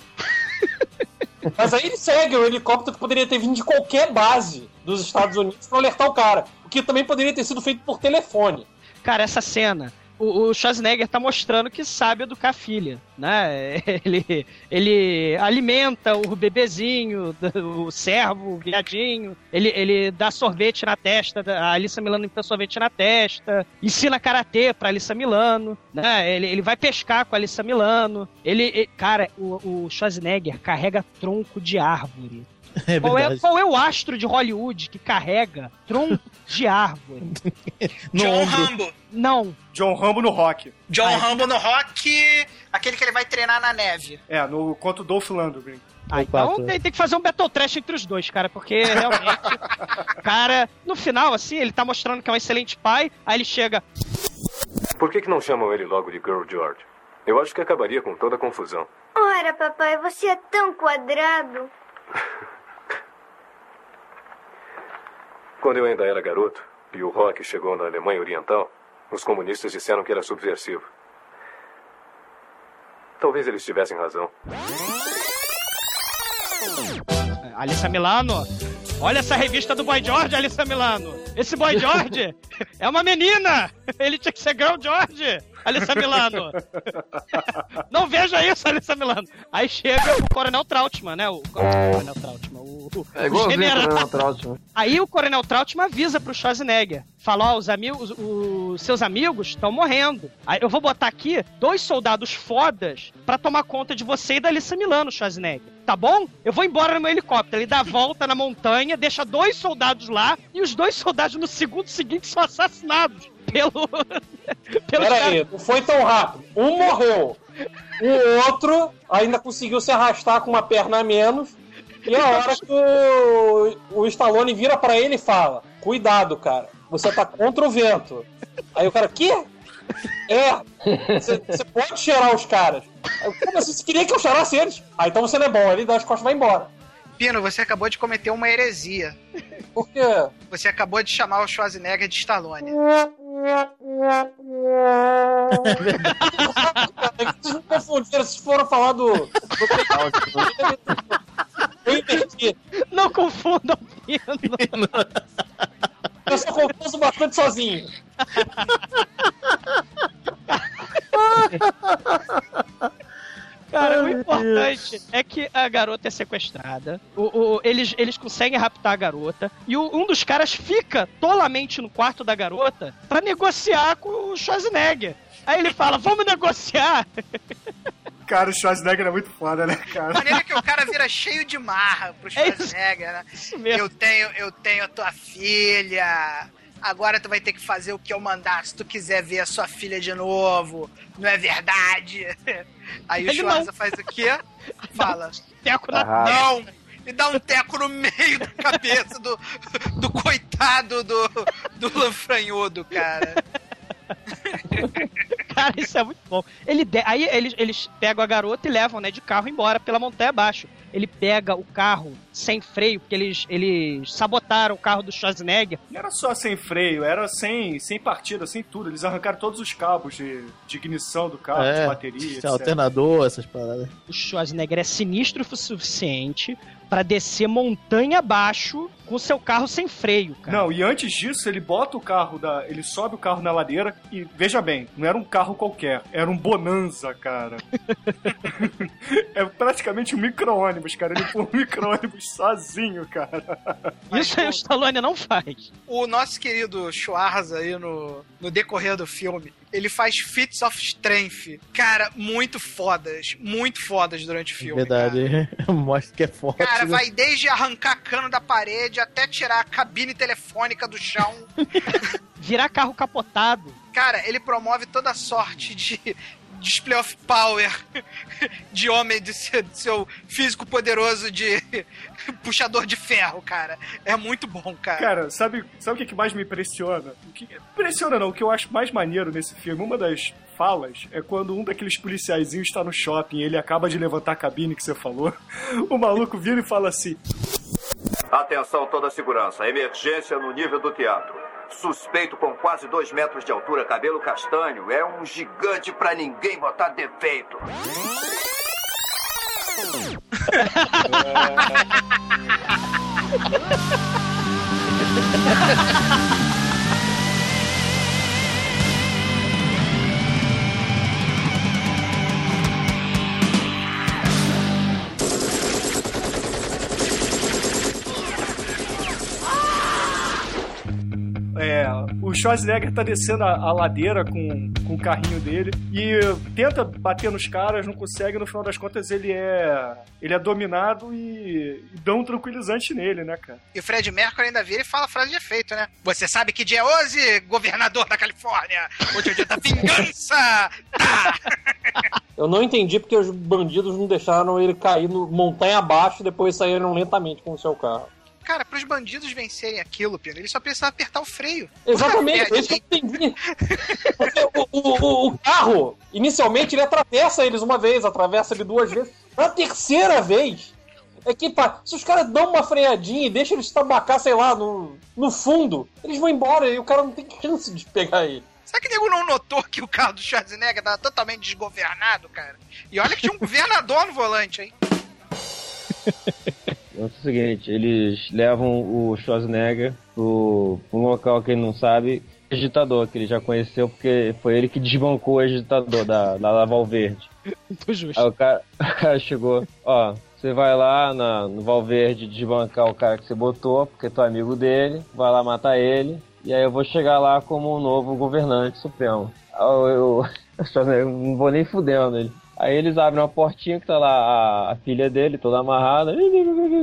Speaker 7: Mas aí ele segue o helicóptero que poderia ter vindo de qualquer base dos Estados Unidos pra alertar o cara. O que também poderia ter sido feito por telefone.
Speaker 5: Cara, essa cena. O, o Schwarzenegger tá mostrando que sabe educar a filha, né? Ele, ele alimenta o bebezinho, o servo, o viadinho. Ele, ele dá sorvete na testa, a Alissa Milano dá sorvete na testa. Ensina karatê pra Alissa Milano, né? Ele, ele vai pescar com a Alissa Milano. Ele, ele- cara, o, o Schwarzenegger carrega tronco de árvore.
Speaker 4: É
Speaker 5: Qual é, qual é o astro de Hollywood que carrega tronco de árvore?
Speaker 4: No
Speaker 6: John
Speaker 4: ombro.
Speaker 6: Rambo.
Speaker 5: Não.
Speaker 2: John Rambo no rock.
Speaker 6: John
Speaker 5: Ai.
Speaker 6: Rambo no rock, aquele que ele vai treinar na neve.
Speaker 2: É, no conto Dolph Lundgren.
Speaker 5: Ah, então tem, tem que fazer um Battle Trash entre os dois, cara, porque realmente, cara, no final, assim, ele tá mostrando que é um excelente pai, aí ele chega,
Speaker 9: Por que, que não chamam ele logo de Girl George? Eu acho que acabaria com toda a confusão.
Speaker 10: Ora, papai, você é tão quadrado.
Speaker 9: Quando eu ainda era garoto e o rock chegou na Alemanha Oriental, os comunistas disseram que era subversivo. Talvez eles tivessem razão.
Speaker 5: Alissa Milano, olha essa revista do Boy George, Alissa Milano. Esse Boy George é uma menina, ele tinha que ser Girl George, Alissa Milano. Não veja isso, Alissa Milano. Aí chega o Coronel Trautmann, né, o Coronel Trautmann, o, o,
Speaker 3: É
Speaker 5: o general.
Speaker 3: o Coronel Trautmann.
Speaker 5: Aí o Coronel Trautmann avisa pro Schwarzenegger. Fala, ó, os amigos, os seus amigos estão morrendo. Aí eu vou botar aqui dois soldados fodas pra tomar conta de você e da Alissa Milano, Schwarzenegger. Tá bom? Eu vou embora no meu helicóptero. Ele dá a volta na montanha, deixa dois soldados lá e os dois soldados no segundo seguinte são assassinados pelo. pelo
Speaker 7: Pera
Speaker 5: cara-
Speaker 7: aí, não foi tão rápido. Um morreu. O outro ainda conseguiu se arrastar com uma perna a menos. E a hora que o, o Stallone vira pra ele e fala: Cuidado, cara, você tá contra o vento. Aí o cara, quê? É, você pode cheirar os caras. Eu, Como assim? Você queria que eu cheirasse eles? Ah, então você não é bom. Ele dá as costas e vai embora.
Speaker 6: Pino, você acabou de cometer uma heresia.
Speaker 7: Por quê?
Speaker 6: Você acabou de chamar o Schwarzenegger de Stallone.
Speaker 7: Vocês me confundiram, vocês foram falar do. do... Eu inverti.
Speaker 5: Não confundam o Pino.
Speaker 7: Eu sou confuso bastante sozinho.
Speaker 5: Cara, o importante é que a garota é sequestrada. O, o- eles, eles conseguem raptar a garota. E o- um dos caras fica tolamente no quarto da garota pra negociar com o Schwarzenegger. Aí ele fala: Vamos negociar.
Speaker 2: Cara, o Schwarzenegger é muito foda, né,
Speaker 6: A
Speaker 2: cara?
Speaker 6: maneira que o cara vira cheio de marra pro
Speaker 5: É isso.
Speaker 6: Schwarzenegger, né?
Speaker 5: Isso mesmo.
Speaker 6: Eu tenho, eu tenho a tua filha. Agora tu vai ter que fazer o que eu mandar se tu quiser ver a sua filha de novo. Não é verdade? Aí o
Speaker 5: Ele
Speaker 6: Schwarza
Speaker 5: não.
Speaker 6: faz o quê? Fala.
Speaker 5: Teco na
Speaker 3: Aham.
Speaker 6: Não! E dá um teco no meio da cabeça do, do coitado do, do Lanfranhudo, cara.
Speaker 5: Cara, isso é muito bom. Ele de- Aí eles, eles pegam a garota e levam, né, de carro embora pela montanha abaixo. Ele pega o carro sem freio, porque eles, eles sabotaram o carro do Schwarzenegger.
Speaker 2: Não era só sem freio, era sem, sem partida, sem tudo. Eles arrancaram todos os cabos de, de ignição do carro, de
Speaker 4: É,
Speaker 2: bateria, etc.
Speaker 4: alternador, essas paradas.
Speaker 5: O Schwarzenegger é sinistro o suficiente pra descer montanha abaixo com seu carro sem freio, cara.
Speaker 2: Não, e antes disso, ele bota o carro da. Ele sobe o carro na ladeira e, veja bem, não era um carro qualquer, era um Bonanza, cara. é praticamente um micro-ônibus, cara. Ele põe um micro-ônibus sozinho, cara.
Speaker 5: Isso aí o Stallone não faz.
Speaker 6: O nosso querido Schwarza aí no, no decorrer do filme, ele faz feats of strength. Cara, muito fodas. Muito fodas durante o filme.
Speaker 4: Verdade. Mostra que é forte.
Speaker 6: Cara,
Speaker 4: né?
Speaker 6: vai desde arrancar cano da parede até tirar a cabine telefônica do chão.
Speaker 5: Virar carro capotado.
Speaker 6: Cara, ele promove toda sorte de display of power de homem de seu, de seu físico poderoso de puxador de ferro, cara. É muito bom, cara.
Speaker 2: Cara, sabe, sabe o que, que mais me impressiona? O que impressiona não, o que eu acho mais maneiro nesse filme, uma das falas é quando um daqueles policiaizinhos está no shopping e ele acaba de levantar a cabine que você falou. O maluco vira e fala assim:
Speaker 11: Atenção toda a segurança. Emergência no nível do teatro. Suspeito com quase dois metros de altura, cabelo castanho. É um gigante pra ninguém botar defeito.
Speaker 2: É, o Schwarzenegger tá descendo a, a ladeira com, com o carrinho dele e tenta bater nos caras, não consegue, no final das contas ele é ele é dominado e, e dão um tranquilizante nele, né, cara?
Speaker 6: E o Fred Mercury ainda vira e fala a frase de efeito, né? Você sabe que dia é hoje, governador da Califórnia? Hoje é o dia da vingança!
Speaker 7: Eu não entendi porque os bandidos não deixaram ele cair no montanha abaixo e depois saíram lentamente com o seu carro.
Speaker 6: Cara, pros bandidos vencerem aquilo, Pino, eles só precisavam apertar o freio.
Speaker 7: Exatamente, é isso que eu entendi. Porque o, o- o- o carro, inicialmente, ele atravessa eles uma vez, atravessa ele duas vezes. Na terceira vez, é que pá, se os caras dão uma freadinha e deixam eles tabacar, sei lá, no, no fundo, eles vão embora e o cara não tem chance de pegar ele.
Speaker 6: Será que o nego não notou que o carro do Schwarzenegger tava totalmente desgovernado, cara? E olha que tinha um governador no volante, hein?
Speaker 3: É o seguinte, eles levam o Schwarzenegger pro, um local que ele não sabe, agitador, que ele já conheceu, porque foi ele que desbancou o agitador da, da Laval Verde.
Speaker 5: Muito justo.
Speaker 3: Aí o cara, o cara chegou, ó, você vai lá na, no Valverde desbancar o cara que você botou, porque tu é amigo dele, vai lá matar ele, e aí eu vou chegar lá como um novo governante supremo. Eu, eu, eu não vou nem fudendo ele. Aí eles abrem uma portinha que tá lá a, a filha dele, toda amarrada,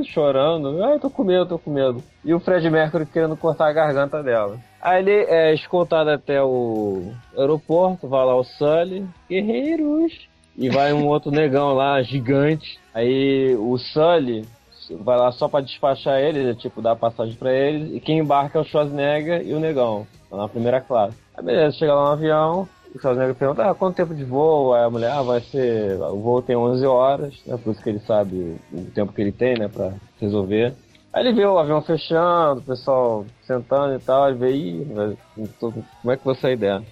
Speaker 3: chorando. Ai, tô com medo, tô com medo. E o Fred Mercury querendo cortar a garganta dela. Aí ele é escoltado até o aeroporto, vai lá o Sully, guerreiros, e vai um outro negão lá, gigante. Aí o Sully vai lá só pra despachar ele, tipo, dar passagem pra eles, e quem embarca é o Schwarzenegger e o negão, tá na primeira classe. Aí beleza, chega lá no avião, o Schwarzenegger pergunta, ah, quanto tempo de voo? Aí a mulher, ah, vai ser, o voo tem 11 horas, né, por isso que ele sabe o tempo que ele tem, né, pra resolver. Aí ele vê o avião fechando, o pessoal sentando e tal, ele vê, ih, como é que vou sair dessa?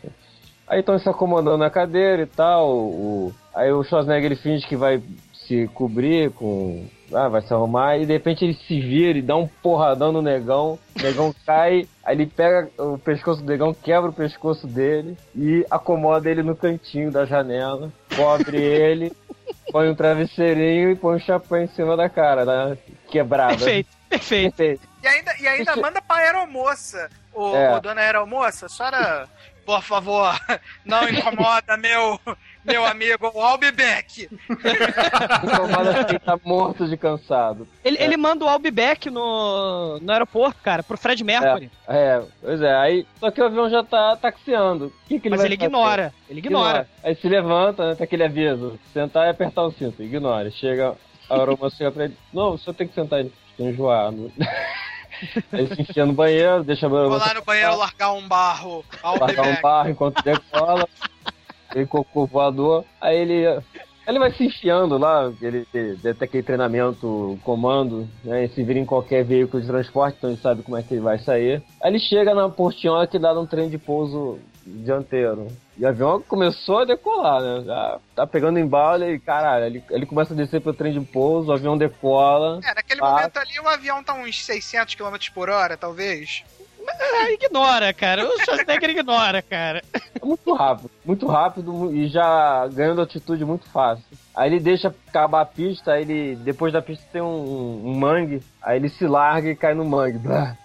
Speaker 3: Aí estão se acomodando na cadeira e tal, o, aí o Schwarzenegger ele finge que vai se cobrir com... Ah, vai se arrumar, e de repente ele se vira e dá um porradão no negão, o negão cai, aí ele pega o pescoço do negão, quebra o pescoço dele e acomoda ele no cantinho da janela, cobre ele, põe um travesseirinho e põe um chapéu em cima da cara, né? Quebrada.
Speaker 5: Perfeito, perfeito.
Speaker 3: Perfeito.
Speaker 6: E ainda, e ainda manda pra aeromoça. Ô,
Speaker 3: É.
Speaker 6: ô, dona aeromoça, a senhora, por favor, não incomoda meu, meu amigo, I'll be back.
Speaker 3: Tomada assim, tá morto de cansado.
Speaker 5: Ele,
Speaker 3: É.
Speaker 5: ele manda o Albeck no, no aeroporto, cara, pro Fred Mercury.
Speaker 3: É, pois é, aí. Só que o avião já tá taxiando. O que, que ele
Speaker 5: Mas
Speaker 3: vai
Speaker 5: ele
Speaker 3: fazer?
Speaker 5: ignora, ele ignora.
Speaker 3: Aí se levanta, né, tem aquele aviso: sentar e apertar o cinto, ignora. Chega, a aeromoça chega pra ele: Não, o senhor tem que sentar. Ele estou enjoado. Aí se enfia no banheiro, deixa a
Speaker 6: Vou lá no banheiro largar um barro. I'll be
Speaker 3: largar um
Speaker 6: back.
Speaker 3: barro enquanto decola. Aquele cocô voador. Aí ele. Ele vai se enfiando lá, ele deve ter aquele treinamento, comando, né? E se vira em qualquer veículo de transporte, então ele sabe como é que ele vai sair. Aí ele chega na portinhola que dá num trem de pouso dianteiro. E o avião começou a decolar, né? Já tá pegando embalo e, caralho, ele, ele começa a descer pro trem de pouso, o avião decola.
Speaker 6: É, naquele momento ali o avião tá uns 600 km por hora, talvez.
Speaker 5: Ah, ignora, cara. O Schwarzenegger ignora, cara.
Speaker 3: Muito rápido, muito rápido e já ganhando altitude muito fácil. Aí ele deixa acabar a pista, aí ele, depois da pista tem um, um mangue, aí ele se larga e cai no mangue.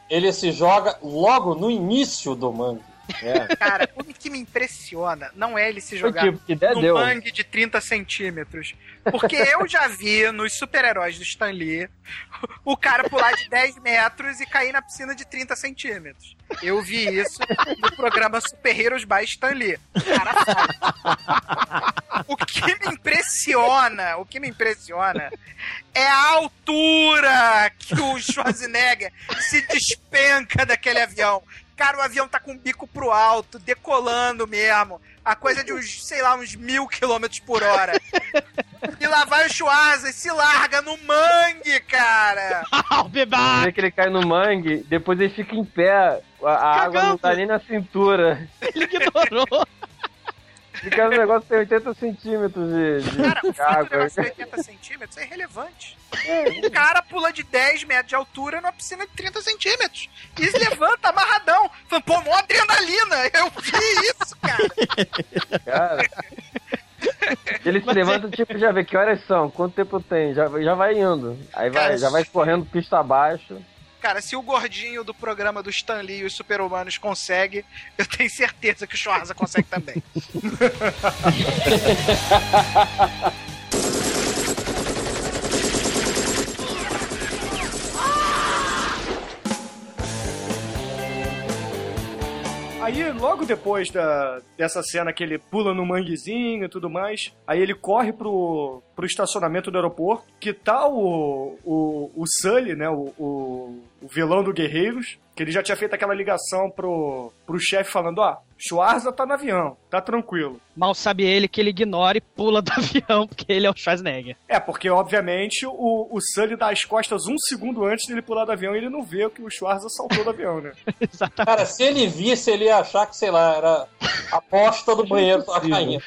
Speaker 7: Ele se joga logo no início do mangue.
Speaker 3: É.
Speaker 6: Cara, o que me impressiona não é ele se jogar
Speaker 3: tipo, que der, deu.
Speaker 6: mangue de 30 centímetros. Porque eu já vi nos super-heróis do Stan Lee o cara pular de 10 metros e cair na piscina de 30 centímetros. Eu vi isso no programa Super Heroes by Stan Lee. Cara, o que me impressiona, o que me impressiona é a altura que o Schwarzenegger se despenca daquele avião. Cara, o avião tá com o bico pro alto, decolando mesmo. A coisa de uns, sei lá, uns mil quilômetros por hora. E lá vai o Schwarza e se larga no mangue, cara.
Speaker 3: Vê que ele cai no mangue, depois ele fica em pé, a, a água não tá nem na cintura.
Speaker 5: Ele ignorou.
Speaker 3: Fica um negócio que tem 80 centímetros de, de
Speaker 6: Cara, o do negócio de 80 centímetros é irrelevante. O cara pula de 10 metros de altura numa piscina de 30 centímetros. E se levanta amarradão. Falando, pô, mó adrenalina. Eu vi isso, cara.
Speaker 3: Cara. Ele se levanta, tipo, já vê que horas são, quanto tempo tem, já, já vai indo. Aí vai,
Speaker 6: Cara,
Speaker 3: já vai correndo pista abaixo.
Speaker 6: Cara, se o gordinho do programa do Stan Lee e os super-humanos consegue, eu tenho certeza que o Schwarza consegue também.
Speaker 2: Aí, logo depois da, dessa cena que ele pula no manguezinho e tudo mais, aí ele corre pro, pro estacionamento do aeroporto, que tá o, o, o Sully, né, o, o, o vilão do Guerreiros, que ele já tinha feito aquela ligação pro, pro chefe falando, ó, Schwarza tá no avião, tá tranquilo.
Speaker 5: Mal sabe ele que ele ignora e pula do avião, porque ele é o Schwarzenegger.
Speaker 2: É, porque, obviamente, o, o Sully dá as costas um segundo antes dele pular do avião e ele não vê que o Schwarza saltou do avião, né?
Speaker 7: Cara, se ele visse, ele ia achar que, sei lá, era a bosta do banheiro tava caindo.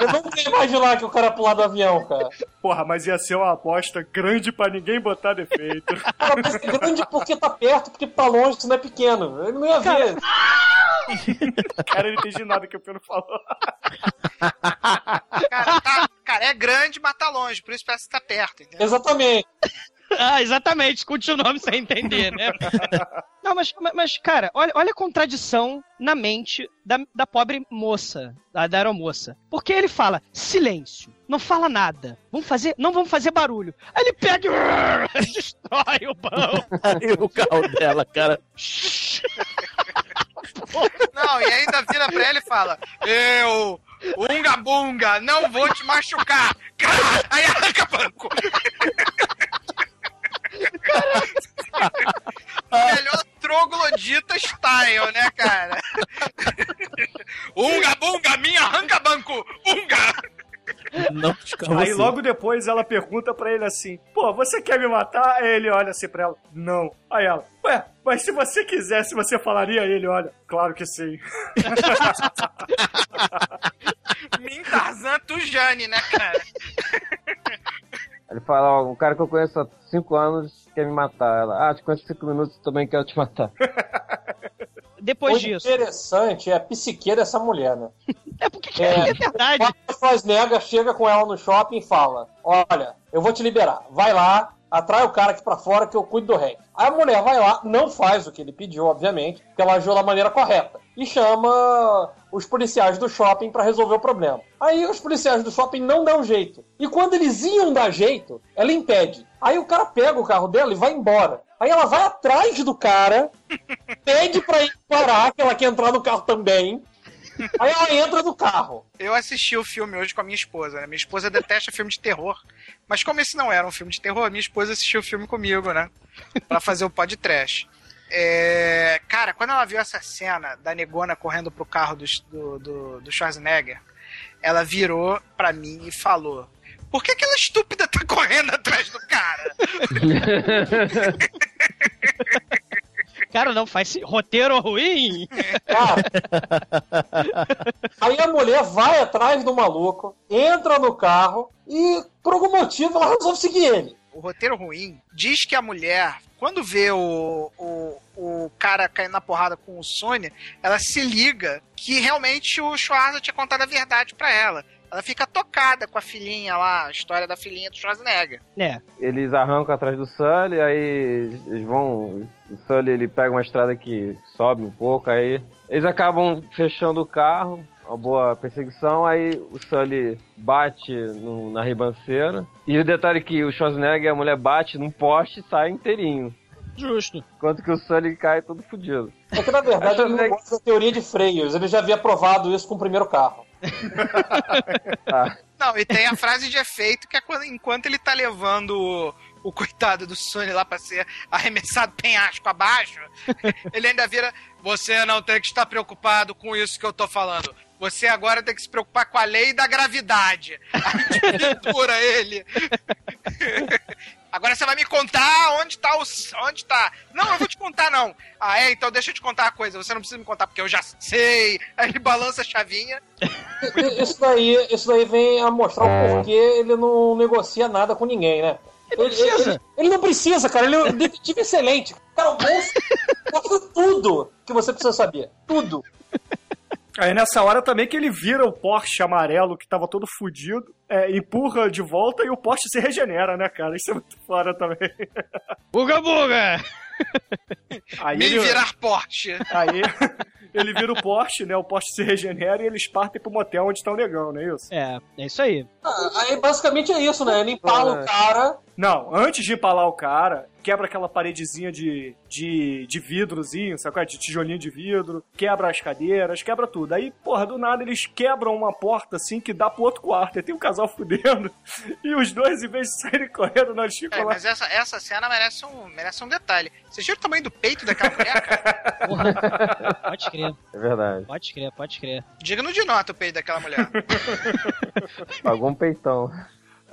Speaker 7: Eu nunca ia imaginar que o cara pular do avião, cara.
Speaker 2: Porra, mas ia ser uma aposta grande pra ninguém botar defeito.
Speaker 7: Cara, mas é grande porque tá perto, porque tá longe, isso não é pequeno. Ele não ia ver.
Speaker 2: Cara, ele não entendi nada que o Pedro falou.
Speaker 6: Cara, tá- cara, é grande, mas tá longe, por isso parece que tá perto, entendeu?
Speaker 7: Exatamente.
Speaker 5: Ah, exatamente, continuamos sem entender, né? Não, mas, mas- mas, cara, olha, olha a contradição na mente da, da pobre moça, da, da aeromoça. Porque ele fala, silêncio, não fala nada, vamos fazer, não vamos fazer barulho. Aí ele pega e destrói o pão.
Speaker 4: Aí o carro dela, cara.
Speaker 6: Não, e ainda vira pra ele e fala: Eu, Unga Bunga, não vou te machucar. Aí arranca banco. Melhor troglodita style, né, cara? Unga Bunga, minha arranca banco. Unga!
Speaker 4: Não
Speaker 2: Aí
Speaker 4: assim.
Speaker 2: logo depois ela pergunta pra ele assim: Pô, você quer me matar? Aí ele olha assim pra ela: Não. Aí ela: Ué, mas se você quisesse, você falaria a ele: Olha, claro que sim.
Speaker 6: Min Tarzan Tujane, né, cara?
Speaker 3: Ele fala, ó, o cara que eu conheço há 5 anos quer me matar. Ela, ah, te conheço 5 minutos, também quero te matar.
Speaker 5: Depois
Speaker 7: o
Speaker 5: disso.
Speaker 7: interessante é a psique dessa mulher, né?
Speaker 5: É porque é, verdade.
Speaker 7: O Schwarzenegger chega com ela no shopping e fala: Olha, eu vou te liberar. Vai lá, atrai o cara aqui pra fora que eu cuido do rei. Aí a mulher vai lá, não faz o que ele pediu, obviamente, porque ela agiu da maneira correta. E chama os policiais do shopping pra resolver o problema. Aí os policiais do shopping não dão jeito. E quando eles iam dar jeito, ela impede. Aí o cara pega o carro dela e vai embora. Aí ela vai atrás do cara, pede pra ele parar, que ela quer entrar no carro também. Aí ela entra no carro.
Speaker 6: Eu assisti o filme hoje com a minha esposa, né? Minha esposa detesta filme de terror. Mas como esse não era um filme de terror, minha esposa assistiu o filme comigo, né? Pra fazer o podcast. É, cara, quando ela viu essa cena da negona correndo pro carro do, do, do, do Schwarzenegger, ela virou pra mim e falou: Por que aquela estúpida tá correndo atrás do cara?
Speaker 5: Cara, não faz roteiro ruim.
Speaker 7: Aí a mulher vai atrás do maluco, entra no carro e, por algum motivo, ela resolve seguir ele.
Speaker 6: O roteiro ruim diz que a mulher, quando vê o, o, o cara caindo na porrada com o Sônia, ela se liga que realmente o Schwarza tinha contado a verdade pra ela. Ela fica tocada com a filhinha lá, a história da filhinha do Schwarzenegger.
Speaker 5: É.
Speaker 3: Eles arrancam atrás do Sully, aí eles vão. O Sully ele pega uma estrada que sobe um pouco, aí eles acabam fechando o carro, uma boa perseguição, aí o Sully bate no- na ribanceira. E o detalhe é que o Schwarzenegger, a mulher bate num poste e sai inteirinho.
Speaker 5: Justo.
Speaker 3: Enquanto que o Sully cai todo fudido.
Speaker 7: É que, na verdade, ele não gosta da teoria de freios. Ele já havia provado isso com o primeiro carro.
Speaker 6: Não, e tem a frase de efeito que é quando, enquanto ele tá levando o, o coitado do Sony lá pra ser arremessado penhasco abaixo, ele ainda vira: Você não tem que estar preocupado com isso que eu tô falando. Você agora tem que se preocupar com a lei da gravidade. Aí ele. Agora você vai me contar onde tá o. Onde tá. Não, eu vou te contar, não. Ah, é? Então deixa eu te contar a coisa. Você não precisa me contar, porque eu já sei. Aí ele balança a chavinha.
Speaker 7: Isso daí, isso daí vem a mostrar o porquê ele não negocia nada com ninguém, né? Ele,
Speaker 5: precisa.
Speaker 7: ele- ele não precisa, cara. Ele é um detetive excelente. Cara, o bolso tudo que você precisa saber. Tudo.
Speaker 2: Aí nessa hora também que ele vira o Porsche amarelo que tava todo fudido, é, empurra de volta e o Porsche se regenera, né, cara? Isso é muito foda também.
Speaker 5: Buga buga!
Speaker 2: Aí
Speaker 6: Me
Speaker 2: ele,
Speaker 6: virar Porsche.
Speaker 2: aí ele vira o Porsche, né? O Porsche se regenera e eles partem pro motel onde tá o negão, não é isso?
Speaker 5: É, é isso aí.
Speaker 7: Ah, Aí basicamente é isso, né? Ele empala
Speaker 2: É.
Speaker 7: o cara.
Speaker 2: Não, antes de empalar o cara, quebra aquela paredezinha de, de, de vidrozinho, sabe é? De tijolinho de vidro, quebra as cadeiras, quebra tudo. Aí, porra, do nada eles quebram uma porta assim que dá pro outro quarto. Aí tem um casal fudendo e os dois, em vez de saírem correndo, nós ficam
Speaker 6: É,
Speaker 2: lá.
Speaker 6: mas essa, essa cena merece um, merece um detalhe. Vocês viram o tamanho do peito daquela mulher, cara?
Speaker 5: Pode crer,
Speaker 3: É verdade.
Speaker 5: pode crer, pode crer.
Speaker 6: Digno de nota o peito daquela mulher.
Speaker 3: Pagou um peitão.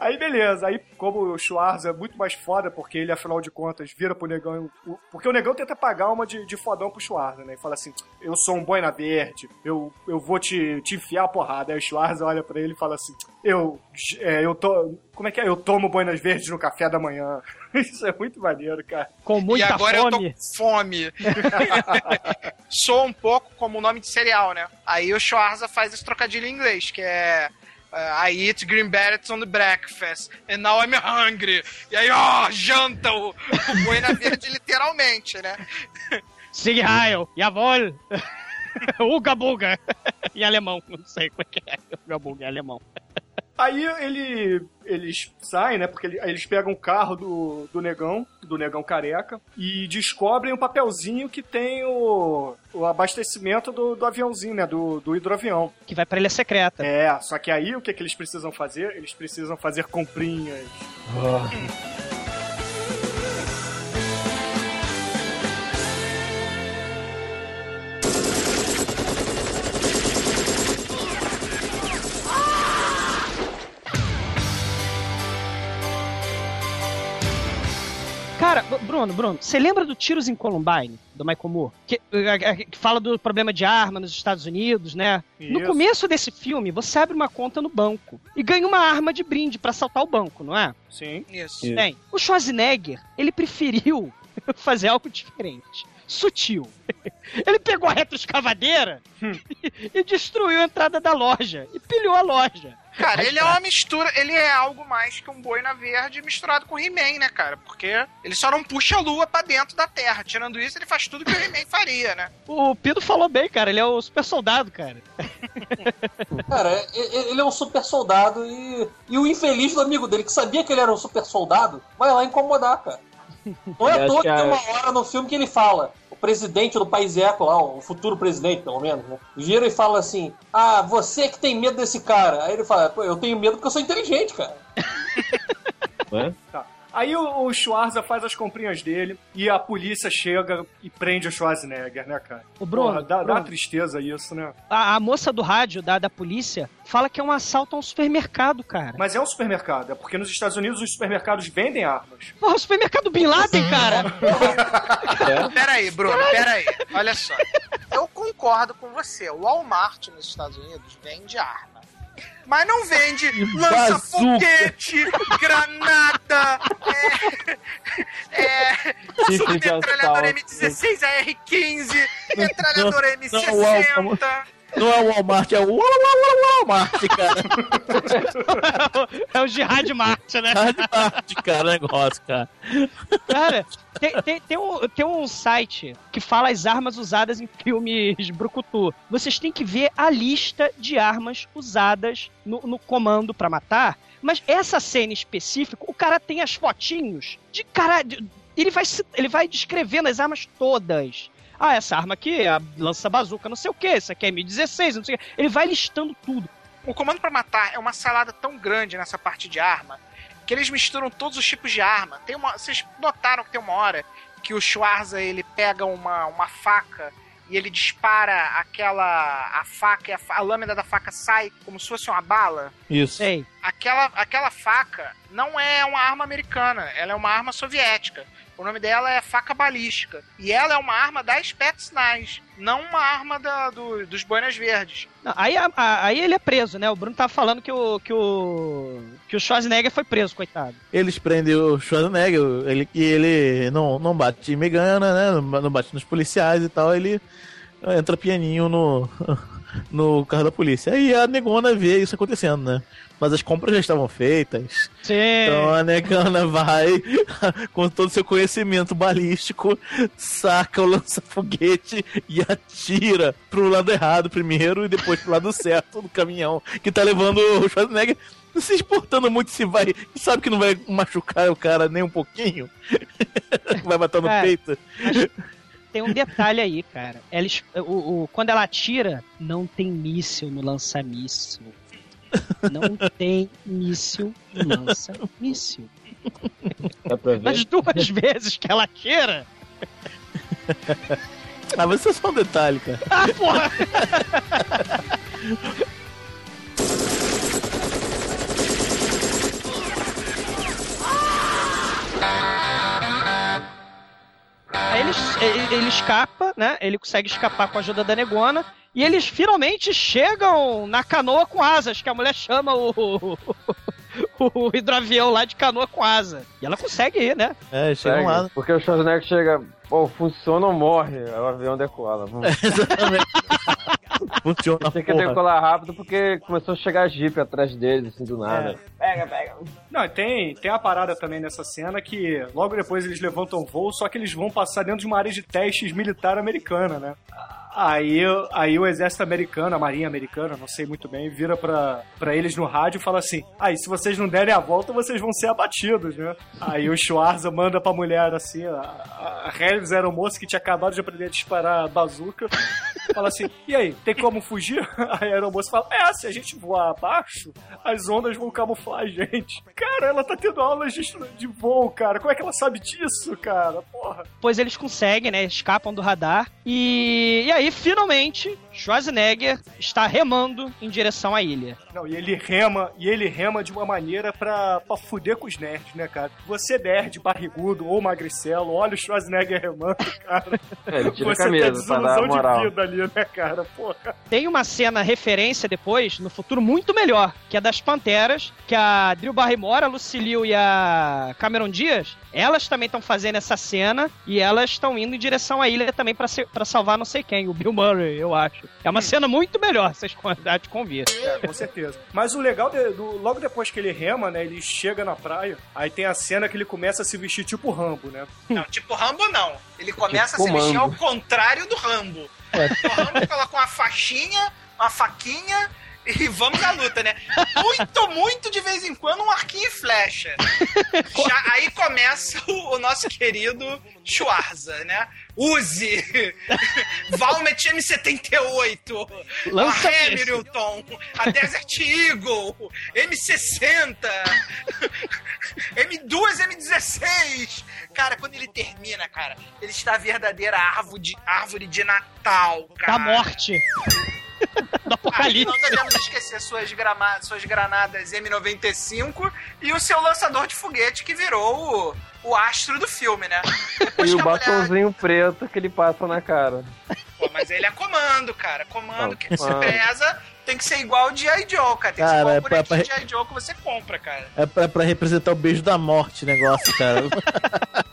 Speaker 2: Aí beleza, aí como o Schwarza é muito mais foda, porque ele, afinal de contas, vira pro negão. o- Porque o negão tenta pagar uma de, de fodão pro Schwarza, né? E fala assim: Eu sou um boina verde, eu, eu vou te, te enfiar a porrada. Aí o Schwarza olha pra ele e fala assim: Eu. É, eu tô. Como é que é? Eu tomo boinas verdes no café da manhã. Isso é muito maneiro, cara.
Speaker 5: Com
Speaker 6: e
Speaker 5: muita
Speaker 6: agora eu tô
Speaker 5: fome.
Speaker 6: com fome. Sou um pouco como o nome de cereal, né? Aí o Schwarza faz esse trocadilho em inglês, que é. Uh, I eat green berets on the breakfast, and now I'm hungry. E aí, ó, janta o, o boina verde literalmente, né?
Speaker 5: Sig Heil, jawohl! Uga buga! em alemão, não sei como é que é. Uga buga em alemão.
Speaker 2: Aí ele, eles saem, né? Porque eles pegam o carro do, do negão, do negão careca, e descobrem um papelzinho que tem o, o abastecimento do, do aviãozinho, né? Do, do hidroavião.
Speaker 5: Que vai pra ilha secreta.
Speaker 2: É, só que aí o que, que eles precisam fazer? Eles precisam fazer comprinhas.
Speaker 5: Cara, Br- Bruno, Bruno, você lembra do Tiros em Columbine, do Michael Moore? Que, eh, que fala do problema de arma nos Estados Unidos, né? No
Speaker 2: Isso.
Speaker 5: começo desse filme, você abre uma conta no banco e ganha uma arma de brinde pra assaltar o banco, não é?
Speaker 2: Sim.
Speaker 6: Isso.
Speaker 5: Bem, o Schwarzenegger, ele preferiu fazer algo diferente. Sutil. Ele pegou a retroescavadeira e, e destruiu a entrada da loja. E pilhou a loja.
Speaker 6: Cara, ele é uma mistura, ele é algo mais que um boina verde misturado com He-Man, né, cara? Porque ele só não puxa a lua pra dentro da Terra. Tirando isso, ele faz tudo que o He-Man faria, né?
Speaker 5: O Pedro falou bem, cara. Ele é o super soldado, cara.
Speaker 7: Cara, e- e- ele é um super soldado e, e o infeliz do amigo dele, que sabia que ele era um super soldado, vai lá incomodar, cara. Não é à toa que tem uma hora no filme que ele fala, o presidente do país eco lá, o futuro presidente, pelo menos, né? Vira e fala assim: Ah, você que tem medo desse cara. Aí ele fala, pô, eu tenho medo porque eu sou inteligente, cara.
Speaker 2: Tá. Aí o, o Schwarza faz as comprinhas dele e a polícia chega e prende o Schwarzenegger, né, cara?
Speaker 5: O Bruno,
Speaker 2: Porra, dá, dá
Speaker 5: Bruno.
Speaker 2: uma tristeza isso, né?
Speaker 5: A, a moça do rádio da, da polícia fala que é um assalto a um supermercado, cara.
Speaker 2: Mas é um supermercado, é porque nos Estados Unidos os supermercados vendem armas.
Speaker 5: Porra, o supermercado Bin Laden, cara!
Speaker 6: Pera aí, Bruno, pera aí. Olha só. Eu concordo com você. O Walmart nos Estados Unidos vende arma. Mas não vende lança-foguete, granada, é, é, metralhadora
Speaker 3: assalto.
Speaker 6: M16 AR-15, metralhadora
Speaker 4: Não, não, o Walmart-
Speaker 6: M60.
Speaker 4: Não é o Walmart, é o Wal- Wal- Wal- Walmart, cara.
Speaker 5: é o Jihad Mart, né?
Speaker 4: Walmart, cara, o negócio, cara.
Speaker 5: Cara, tem, tem, tem um, tem um site que fala as armas usadas em filmes Brucutu. Vocês têm que ver a lista de armas usadas no, no comando pra matar. Mas essa cena específica, o cara tem as fotinhos de cara. de- ele, vai, ele vai descrevendo as armas todas. Ah, essa arma aqui é a lança bazuca, não sei o que, essa aqui é M16, não sei o que. Ele vai listando tudo.
Speaker 6: O Comando pra Matar é uma salada tão grande nessa parte de arma que eles misturam todos os tipos de arma. Tem uma, vocês notaram que tem uma hora que o Schwarza ele pega uma, uma faca e ele dispara aquela a faca e a, a lâmina da faca sai como se fosse uma bala.
Speaker 4: Isso.
Speaker 5: Sei.
Speaker 6: Aquela, aquela faca não é uma arma americana, ela é uma arma soviética. O nome dela é faca balística. E ela é uma arma da Spetsnaz, não uma arma da- do- dos Boinas Verdes.
Speaker 5: Não, aí, a- a- aí ele é preso, né? O Bruno tava falando que o, que o, que o Schwarzenegger foi preso, coitado.
Speaker 4: Eles prendem o Schwarzenegger, ele, e ele não, não bate em Megana, né? Não bate nos policiais e tal, ele entra pianinho no, no carro da polícia. Aí a negona vê isso acontecendo, né? Mas as compras já estavam feitas.
Speaker 5: Sim.
Speaker 4: Então a negana vai, com todo o seu conhecimento balístico, saca o lança-foguete e atira pro lado errado primeiro e depois pro lado certo do caminhão que tá levando o Schwarzenegger. Não se importando muito se vai. Sabe que não vai machucar o cara nem um pouquinho? vai matar no
Speaker 5: Cara,
Speaker 4: peito.
Speaker 5: Mas tem um detalhe aí, cara. Ela, o, o- quando ela atira, não tem míssil no lança-míssil. Não tem míssil no lança-míssil.
Speaker 3: Dá pra ver?
Speaker 5: Nas duas vezes que ela atira.
Speaker 4: Ah, mas isso é só um detalhe, cara.
Speaker 5: Ah, porra! Aí ele, ele, ele escapa, né? Ele consegue escapar com a ajuda da negona. E eles finalmente chegam na canoa com asas, que a mulher chama o, o hidroavião lá de canoa com asa. E ela consegue ir, né?
Speaker 4: É, chegam
Speaker 3: Segue,
Speaker 4: lá.
Speaker 3: Porque o Schwarzenegger chega, pô, funciona ou morre, aí o avião decola.
Speaker 4: Exatamente. Funciona,
Speaker 3: Tem que
Speaker 4: porra.
Speaker 3: decolar rápido porque começou a chegar Jeep atrás deles, assim, do nada.
Speaker 2: Pega, pega. Não, tem, tem a parada também nessa cena que logo depois eles levantam voo, só que eles vão passar dentro de uma área de testes militar americana, né? Aí, aí o exército americano, a marinha americana, não sei muito bem, vira pra, pra eles no rádio e fala assim: aí, se vocês não derem a volta, vocês vão ser abatidos, né? Aí o Schwarza manda pra mulher assim, a, a Helms era o moço que tinha acabado de aprender a disparar a bazuca, fala assim: e aí, tem como fugir? Aí a aeromoça fala: é, se a gente voar abaixo, as ondas vão camuflar a gente. Cara, ela tá tendo aulas de, de voo, cara. Como é que ela sabe disso, cara? Porra.
Speaker 5: Depois eles conseguem, né? Escapam do radar. E, e aí, finalmente, Schwarzenegger está remando em direção à ilha.
Speaker 2: Não, e ele rema, e ele rema de uma maneira pra, pra fuder com os nerds, né, cara? Você nerd, barrigudo ou magricelo, olha o Schwarzenegger remando, cara.
Speaker 3: É, ele tira a
Speaker 2: Você
Speaker 3: camisa
Speaker 2: desilusão de vida ali, né, cara? Porra.
Speaker 5: Tem uma cena referência depois, no futuro, muito melhor, que é das Panteras, que a Drew Barrymore, a Lucille Liu e a Cameron Diaz, elas também estão fazendo essa cena e elas estão indo em direção à ilha também pra salvar não sei quem, o Bill Murray, eu acho. É uma cena muito melhor, vocês con- já te convido.
Speaker 2: É, com certeza. Mas o legal, de- do- logo depois que ele rema, né, ele chega na praia, aí tem a cena que ele começa a se vestir tipo Rambo, né?
Speaker 6: Não, tipo Rambo não. Ele começa
Speaker 2: Tipo
Speaker 6: a se vestir ao contrário do Rambo. O Rambo coloca uma faixinha, uma faquinha e vamos à luta, né? Muito, muito de vez em quando um arquinho e flecha. Já- aí começa o, o nosso querido Schwarza, né? Use! Valmet M78!
Speaker 5: Lança
Speaker 6: a. Hamilton! A Desert Eagle! M60! M2, M16! Cara, quando ele termina, cara, ele está a verdadeira árvore de, árvore de Natal, cara.
Speaker 5: Da morte. Do apocalipse.
Speaker 6: Não devemos esquecer suas, grama- suas granadas M95 e o seu lançador de foguete que virou o, o astro do filme, né? Depois
Speaker 3: E o
Speaker 6: a mulher-
Speaker 3: preto que ele passa na cara.
Speaker 6: Pô, mas ele é comando, cara. Comando
Speaker 3: Não,
Speaker 6: que se
Speaker 3: comando.
Speaker 6: preza tem que ser igual o G.I. Joe, cara. Tem que ser
Speaker 4: Cara,
Speaker 6: igual
Speaker 4: é
Speaker 6: o
Speaker 4: pra-
Speaker 6: G.I. Joe que você compra, cara.
Speaker 4: É pra, pra representar o beijo da morte o negócio, cara.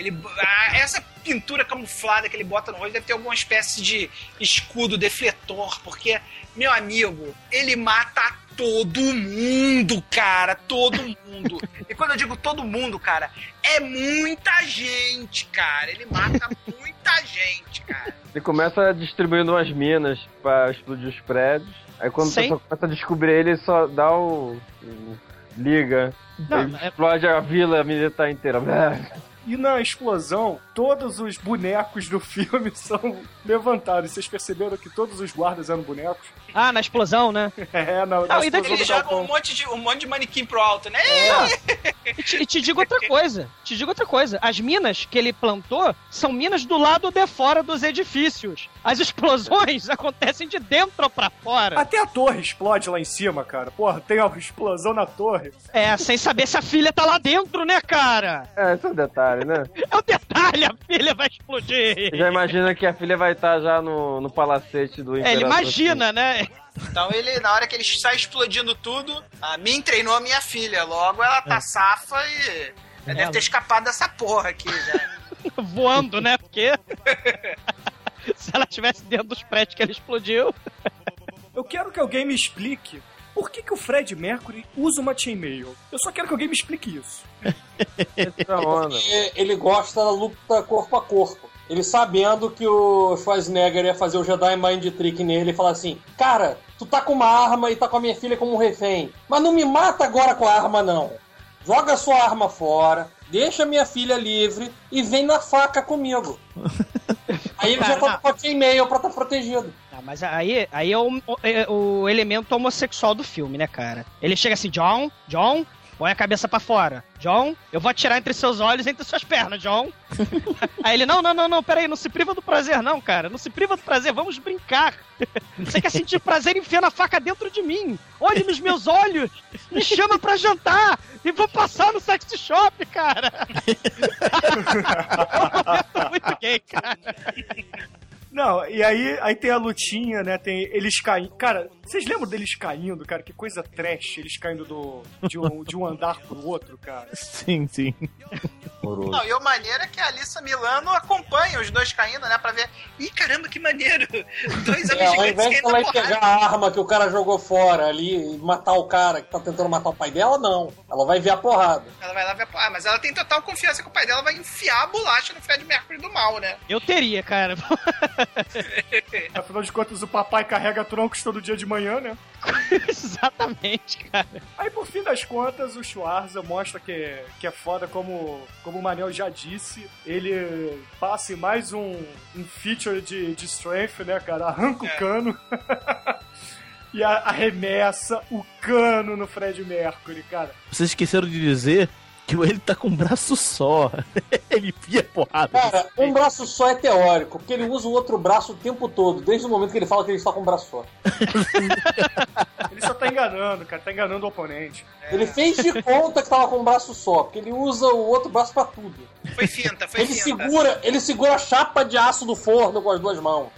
Speaker 6: Ele, ah, essa pintura camuflada que ele bota no rosto deve ter alguma espécie de escudo defletor, porque, meu amigo, ele mata todo mundo, cara, todo mundo. e quando eu digo todo mundo, cara, é muita gente, cara. Ele mata muita gente, cara.
Speaker 3: Ele começa distribuindo umas minas pra explodir os prédios. Aí quando pessoal começa a descobrir ele, só dá o. o- liga.
Speaker 5: Não,
Speaker 3: ele
Speaker 5: é-
Speaker 3: explode a vila militar inteira.
Speaker 2: E na explosão, todos os bonecos do filme são levantados. Vocês perceberam que todos os guardas eram bonecos?
Speaker 5: Ah, na explosão, né?
Speaker 2: É, na, na
Speaker 5: Não, e
Speaker 2: explosão
Speaker 5: daquele
Speaker 2: do
Speaker 6: Ele joga
Speaker 2: galpão.
Speaker 6: um monte, de, um monte de manequim pro alto, né?
Speaker 5: E te, e te digo outra coisa. Te digo outra coisa. As minas que ele plantou são minas do lado de fora dos edifícios. As explosões acontecem de dentro pra fora.
Speaker 2: Até a torre explode lá em cima, cara. Porra, tem uma explosão na torre.
Speaker 5: É, sem saber se a filha tá lá dentro, né, cara?
Speaker 3: É, esse é o detalhe, né?
Speaker 5: É o detalhe, a filha vai explodir.
Speaker 3: Já imagina que a filha vai estar já no, no palacete do
Speaker 5: É,
Speaker 3: imperador.
Speaker 5: ele imagina, né?
Speaker 6: Então ele, na hora que ele sai explodindo tudo, a mim treinou a minha filha. Logo ela tá safa e. Ela deve ter escapado dessa porra aqui já.
Speaker 5: Voando, né? Porque. se ela estivesse dentro dos prédios que ele explodiu.
Speaker 2: Eu quero que alguém me explique por que, que o Fred Mercury usa uma chainmail. Eu só quero que alguém me explique isso.
Speaker 3: Essa onda.
Speaker 7: Porque ele gosta da luta corpo a corpo. Ele sabendo que o Schwarzenegger ia fazer o Jedi Mind Trick nele e falar assim: Cara, tu tá com uma arma e tá com a minha filha como um refém, mas não me mata agora com a arma, não. Joga a sua arma fora, deixa minha filha livre e vem na faca comigo. Aí ele já tá com a chainmail pra estar protegido.
Speaker 5: Ah, mas aí, aí é, o, é o elemento homossexual do filme, né, cara? Ele chega assim, John, John, põe a cabeça pra fora. John, eu vou atirar entre seus olhos e entre suas pernas, John. aí ele, não, não, não, não, peraí, não se priva do prazer, não, cara. Não se priva do prazer, vamos brincar. Você quer sentir prazer enfiando a faca dentro de mim? Olhe nos meus olhos, me chama pra jantar e vou passar no sex shop, cara. é um muito gay, cara.
Speaker 2: Não, e aí, aí tem a lutinha, né? Tem eles caindo. Cara, vocês lembram deles caindo, cara? Que coisa trash, eles caindo do, de, um, de um andar pro outro, cara.
Speaker 4: Sim, sim.
Speaker 6: Não, e o maneiro é que a Alissa Milano acompanha os dois caindo, né? Pra ver. Ih, caramba, que maneiro! Dois
Speaker 7: É,
Speaker 6: homens
Speaker 7: ao
Speaker 6: gigantes
Speaker 7: invés de ela
Speaker 6: porrada.
Speaker 7: pegar a arma que o cara jogou fora ali e matar o cara que tá tentando matar o pai dela, não. Ela vai ver a porrada.
Speaker 6: Ela vai lá ver. Ah, mas ela tem total confiança que o pai dela vai enfiar a bolacha no Fred Mercury do mal, né?
Speaker 5: Eu teria, cara.
Speaker 2: Afinal de contas, o papai carrega troncos todo dia de manhã, né?
Speaker 5: Exatamente, cara.
Speaker 2: Aí, por fim das contas, o Schwarza mostra que, que é foda, como, como o Manel já disse. Ele passa em mais um, um feature de, de strength, né, cara? Arranca o cano. e arremessa o cano no Fred Mercury, cara.
Speaker 4: Vocês esqueceram de dizer que ele tá com um braço só. ele enfia porrada.
Speaker 7: Cara, um braço só é teórico, porque ele usa o outro braço o tempo todo, desde o momento que ele fala que ele está com um braço só.
Speaker 2: Ele só tá enganando, cara. Tá enganando o oponente.
Speaker 7: Ele fez de conta que tava com um braço só, porque ele usa o outro braço pra tudo.
Speaker 6: Foi finta, foi
Speaker 7: Ele
Speaker 6: finta.
Speaker 7: segura, ele segura a chapa de aço do forno com as duas mãos.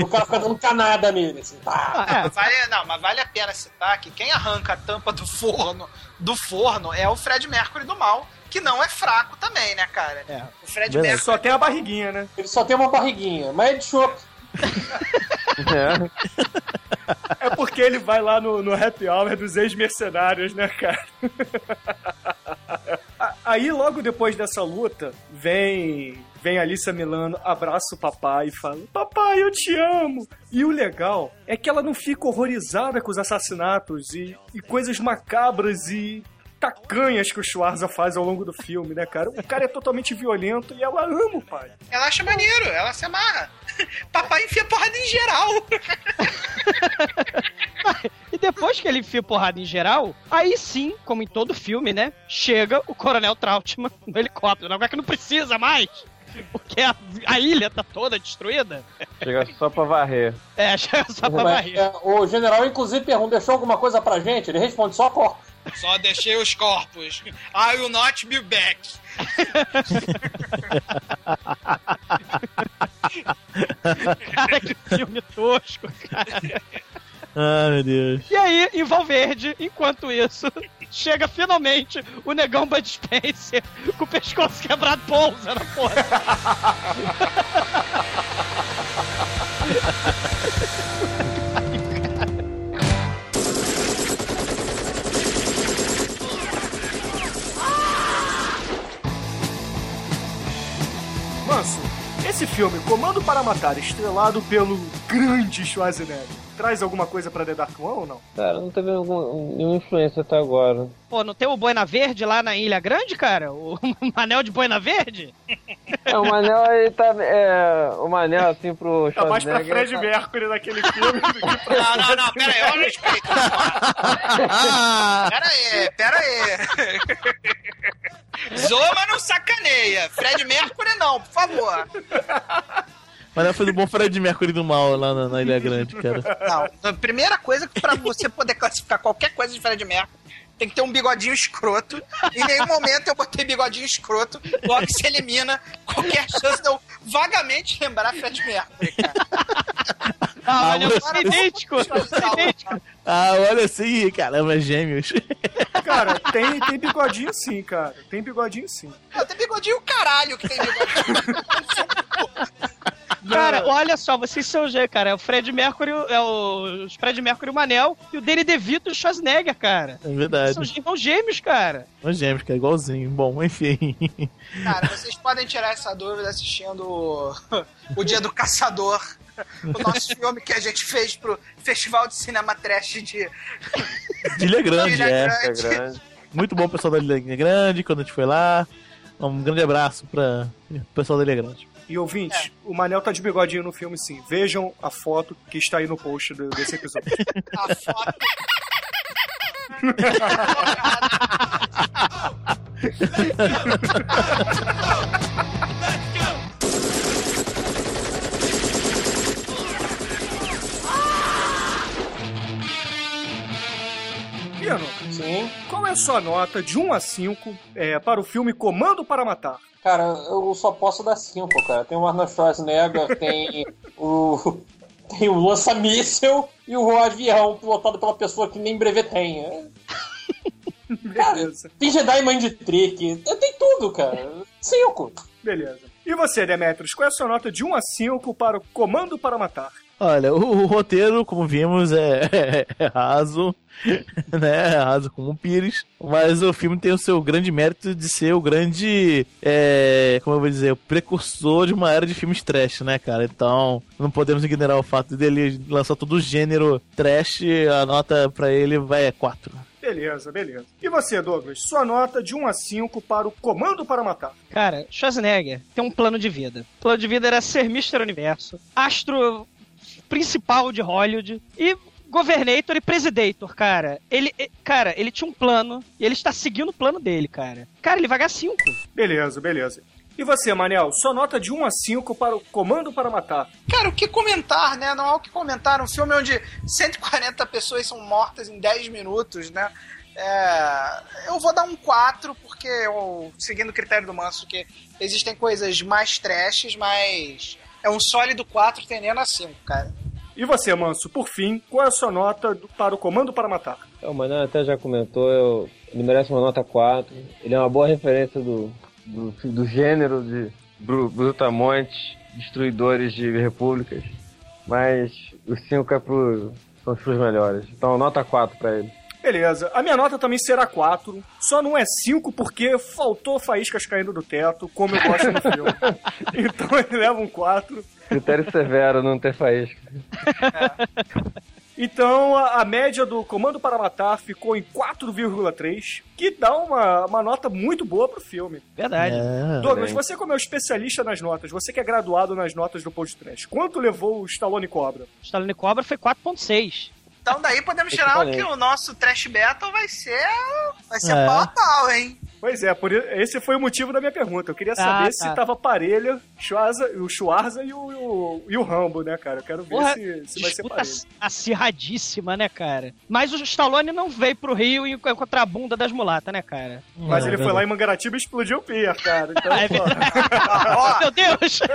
Speaker 7: O cara fica dando canada nele, assim, tá.
Speaker 6: Ah, vale, não, mas vale a pena citar que quem arranca a tampa do forno do forno é o Fred Mercury do mal, que não é fraco também, né, cara?
Speaker 5: É.
Speaker 6: O Fred
Speaker 2: Ele
Speaker 6: Mercury
Speaker 2: só tem a barriguinha, né?
Speaker 7: Ele só tem uma barriguinha, mas é de chope.
Speaker 3: É.
Speaker 2: É porque ele vai lá no, no happy hour dos ex-mercenários, né, cara? Aí, logo depois dessa luta, vem vem a Alissa Milano, abraça o papai e fala: Papai, eu te amo! E o legal é que ela não fica horrorizada com os assassinatos e, e coisas macabras e tacanhas que o Schwarza faz ao longo do filme, né, cara? O cara é totalmente violento e ela ama o pai.
Speaker 6: Ela acha maneiro, ela se amarra. Papai enfia porrada em geral.
Speaker 5: E depois depois que ele enfia porrada em geral, aí sim, como em todo filme, né? Chega o Coronel Trautmann no helicóptero. Agora que não precisa mais. Porque a, a ilha tá toda destruída.
Speaker 3: Chega só pra varrer.
Speaker 5: É, chega só pra
Speaker 7: Mas,
Speaker 5: varrer.
Speaker 7: é, o general, inclusive, pergunta: deixou alguma coisa pra gente? Ele responde só corpo.
Speaker 6: Só deixei os corpos. I will not be back.
Speaker 5: Cara, que filme tosco, cara.
Speaker 4: Ai, meu Deus.
Speaker 5: E aí, em Valverde, enquanto isso, chega finalmente o negão Bud Spencer com o pescoço quebrado pousa na porra.
Speaker 2: Manso, esse filme, Comando para Matar, estrelado pelo grande Schwarzenegger, traz alguma coisa pra The Dark One ou não?
Speaker 3: Cara, não teve algum, nenhuma influência até agora.
Speaker 5: Pô, não tem o Boina Verde lá na Ilha Grande, cara? O Manel de Boina Verde?
Speaker 3: É, o Manel aí tá. É, o Manel, assim, pro
Speaker 2: Tá mais pra Fred Mercury naquele filme do que pra
Speaker 6: Não, não, não, pera aí, olha o respeito. Pera aí, pera aí. Zoa, mas não sacaneia. Fred Mercury não, por favor.
Speaker 4: Mas ela fez um bom Fred Mercury do mal lá na, na Ilha Grande, cara.
Speaker 6: Não, a primeira coisa que pra você poder classificar qualquer coisa de Fred Mercury tem que ter um bigodinho escroto. Em nenhum momento eu botei bigodinho escroto, logo se elimina qualquer chance de eu vagamente lembrar Fred Mercury, cara.
Speaker 5: Ah,
Speaker 4: Manel, você-
Speaker 5: idêntico, idêntico.
Speaker 4: Ah, olha assim, caramba, gêmeos.
Speaker 2: Cara, tem, tem bigodinho sim, cara. Tem bigodinho sim.
Speaker 6: Tem bigodinho o caralho que tem bigodinho.
Speaker 5: Cara, olha só, vocês são G, cara. É o Fred Mercury, é o Fred Mercury e o Manel e o Danny DeVito e o Schwarzenegger, cara.
Speaker 4: É verdade.
Speaker 5: São irmãos gêmeos, cara.
Speaker 4: Os gêmeos, cara, igualzinho. Bom, enfim.
Speaker 6: Cara, vocês podem tirar essa dúvida assistindo o, Dia do Caçador. O nosso filme que a gente fez pro Festival de Cinema Trash de
Speaker 4: Ilha Grande,
Speaker 6: Ilha
Speaker 4: é.
Speaker 6: Grande.
Speaker 3: grande.
Speaker 4: Muito bom o pessoal da Ilha Grande, quando a gente foi lá. Um grande abraço pra o pessoal da Ilha Grande.
Speaker 2: E ouvintes, o Manel tá de bigodinho no filme sim. Vejam a foto que está aí no post do- desse episódio.
Speaker 6: a foto.
Speaker 2: Piano,
Speaker 7: Sim.
Speaker 2: qual é a sua nota de 1 a 5 é, para o filme Comando para Matar?
Speaker 7: Cara, eu só posso dar cinco, cara. Tem o Arnold Schwarzenegger, tem o. Tem o lança-míssel e o avião pilotado pela pessoa que nem brevê tem. É,
Speaker 2: Beleza,
Speaker 7: Tem Jedi Mind Trick, tem tudo, cara. Cinco.
Speaker 2: beleza. E você, Demetrius, qual é a sua nota de 1 a 5 para o Comando para Matar?
Speaker 4: Olha, o, o roteiro, como vimos, é, é raso, né? É raso como um pires. Mas o filme tem o seu grande mérito de ser o grande, é, como eu vou dizer, o precursor de uma era de filmes trash, né, cara? Então, não podemos ignorar o fato dele lançar todo o gênero trash. A nota pra ele vai é 4.
Speaker 2: Beleza, beleza. E você, Douglas, sua nota de 1 a 5 para o Comando para Matar?
Speaker 5: Cara, Schwarzenegger tem um plano de vida. O plano de vida era ser Mr. Universo, astro principal de Hollywood e Governator e Presidator, cara. Ele, cara, ele tinha um plano e ele está seguindo o plano dele, cara. Cara, ele vai ganhar 5.
Speaker 2: Beleza, beleza. E você, Manel, sua nota de 1 a 5 para o Comando para Matar?
Speaker 6: Cara, o que comentar, né? Não há o que comentar. Um filme onde 140 pessoas são mortas em 10 minutos, né? É, eu vou dar um 4, porque eu, seguindo o critério do Manso, que existem coisas mais trashes, mas é um sólido 4 tendendo a 5, cara.
Speaker 2: E você, Manso, por fim, qual é a sua nota do- para o Comando para Matar?
Speaker 3: É, O Manel até já comentou, eu- ele merece uma nota 4. Ele é uma boa referência do, do, do gênero de bru- brutamontes, destruidores de repúblicas. Mas os 5 é são os melhores. Então, nota 4 pra ele.
Speaker 2: Beleza, a minha nota também será 4, só não é 5 porque faltou faíscas caindo do teto, como eu gosto no filme. Então ele leva um 4.
Speaker 3: Critério severo, não ter faísca.
Speaker 2: Então a, a média do Comando para Matar ficou em 4,3, que dá uma, uma nota muito boa pro filme.
Speaker 5: Verdade.
Speaker 4: É,
Speaker 2: Douglas,
Speaker 3: bem.
Speaker 2: você como é o especialista nas notas, você que é graduado nas notas do podcast, quanto levou o Stallone Cobra?
Speaker 5: O Stallone Cobra foi 4.6.
Speaker 6: Então daí podemos tirar que o nosso trash battle vai ser. Vai ser
Speaker 2: É.
Speaker 6: pau a pau, hein?
Speaker 2: Pois é, por esse foi o motivo da minha pergunta. Eu queria
Speaker 5: Ah,
Speaker 2: saber
Speaker 5: tá.
Speaker 2: se tava parelho Schwarza, o Schwarza e o, e o, e o Rambo, né, cara? Eu quero ver
Speaker 5: Porra,
Speaker 2: se, se vai ser
Speaker 5: ac- acirradíssima, né, cara? Mas o Stallone não veio pro Rio e encontrar a bunda das mulatas, né, cara?
Speaker 2: Mas
Speaker 4: É,
Speaker 2: ele foi
Speaker 4: verdade.
Speaker 2: lá em Mangaratiba e explodiu o pier, cara. Então,
Speaker 5: É Meu Deus!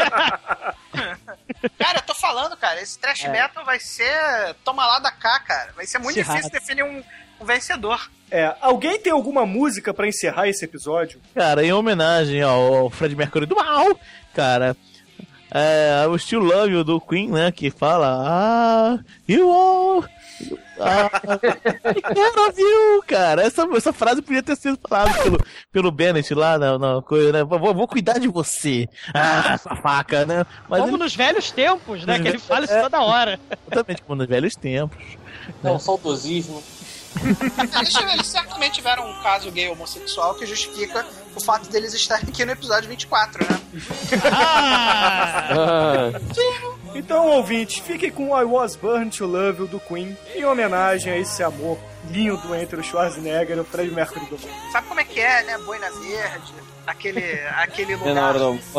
Speaker 6: cara, eu tô falando, cara, esse trash
Speaker 5: É.
Speaker 6: battle vai ser toma lá da cá, cara. Vai ser muito
Speaker 5: Acirrado.
Speaker 6: difícil definir um, um vencedor.
Speaker 2: é, alguém tem alguma música pra encerrar esse episódio?
Speaker 4: Cara, em homenagem ao ao Fred Mercury do mal, cara, é, o Still Love You do Queen, né, que fala Ah, you all... Ah, of you, cara. Essa, essa frase podia ter sido falada pelo, pelo Bennett lá na, na coisa, né? Vou, vou cuidar de você. Ah, essa faca, né? Mas
Speaker 5: Como
Speaker 4: ele,
Speaker 5: nos velhos tempos, né?
Speaker 4: Nos
Speaker 5: Que ele fala isso
Speaker 4: é.
Speaker 5: toda hora.
Speaker 4: exatamente como nos velhos tempos.
Speaker 7: É um saudosismo.
Speaker 6: Eles, eles certamente tiveram um caso gay homossexual que justifica o fato deles estarem aqui no episódio 24, né?
Speaker 3: Ah,
Speaker 2: Então, ouvintes, fiquem com I Was Born to Love You do Queen, em homenagem a esse amor lindo entre o Schwarzenegger e o Fred Mercury do mundo.
Speaker 6: Sabe como é que é, né? Boina Verde, aquele, aquele
Speaker 3: É
Speaker 6: lugar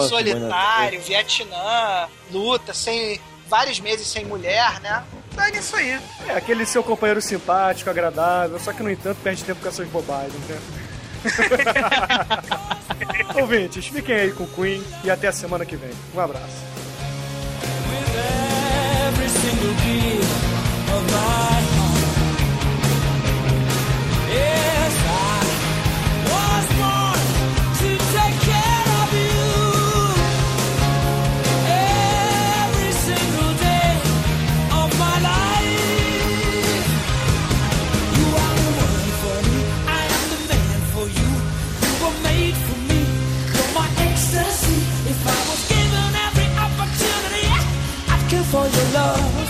Speaker 6: solitário, Vietnã, luta, sem vários meses sem mulher, né? Dá nisso aí.
Speaker 2: É, aquele seu companheiro simpático, agradável, só que, no entanto, perde tempo com essas bobagens, né? ouvintes, fiquem aí com o Queen e até a semana que vem. Um abraço.
Speaker 12: Single beat of my heart. Yes, your love.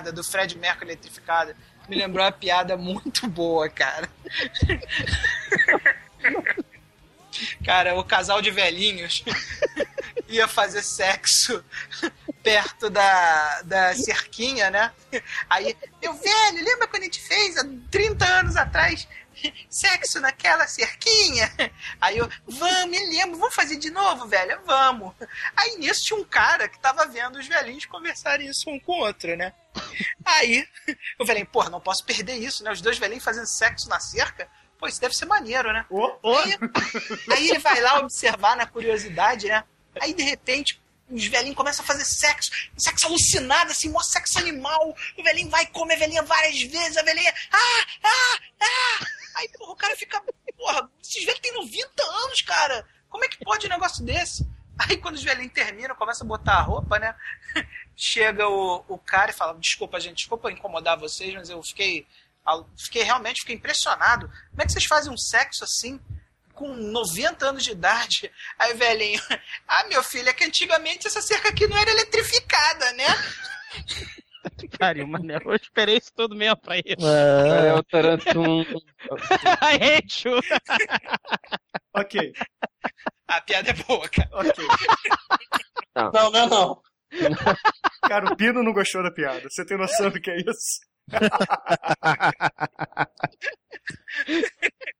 Speaker 6: Do Fred Mercury eletrificado, me lembrou uma piada muito boa, cara. Cara, o casal de velhinhos ia fazer sexo perto da, da cerquinha, né? Aí, meu velho, lembra quando a gente fez há 30 anos atrás sexo naquela cerquinha? Aí eu, vamos, me lembro, vamos fazer de novo, velho? Vamos. Aí nisso tinha um cara que tava vendo os velhinhos conversarem isso um com o outro, né? Aí o velhinho, porra, não posso perder isso, né? Os dois velhinhos fazendo sexo na cerca. Pô, isso deve ser maneiro, né? Aí, aí ele vai lá observar na curiosidade, né? Aí de repente os velhinhos começam a fazer sexo, sexo alucinado, assim, mó sexo animal. O velhinho vai comer a velhinha várias vezes, a velhinha. Ah, ah, ah! Aí, porra, o cara fica. Porra, esses velhos têm 90 anos, cara. Como é que pode um negócio desse? Aí quando os velhinhos terminam, começa a botar a roupa, né? Chega o, o cara e fala, desculpa, gente, desculpa incomodar vocês, mas eu fiquei. Fiquei realmente fiquei impressionado. Como é que vocês fazem um sexo assim? Com 90 anos de idade. Aí, velhinho, ah, meu filho, é que antigamente essa cerca aqui não era eletrificada, né?
Speaker 5: Pariu, mané. Eu esperei isso tudo mesmo pra isso.
Speaker 3: É o Tarantum.
Speaker 5: I hate you.
Speaker 2: Ok.
Speaker 6: A piada é boa, cara.
Speaker 2: Ok.
Speaker 7: Não, não, não.
Speaker 2: Cara, o Pino não gostou da piada. Você tem noção do que é isso?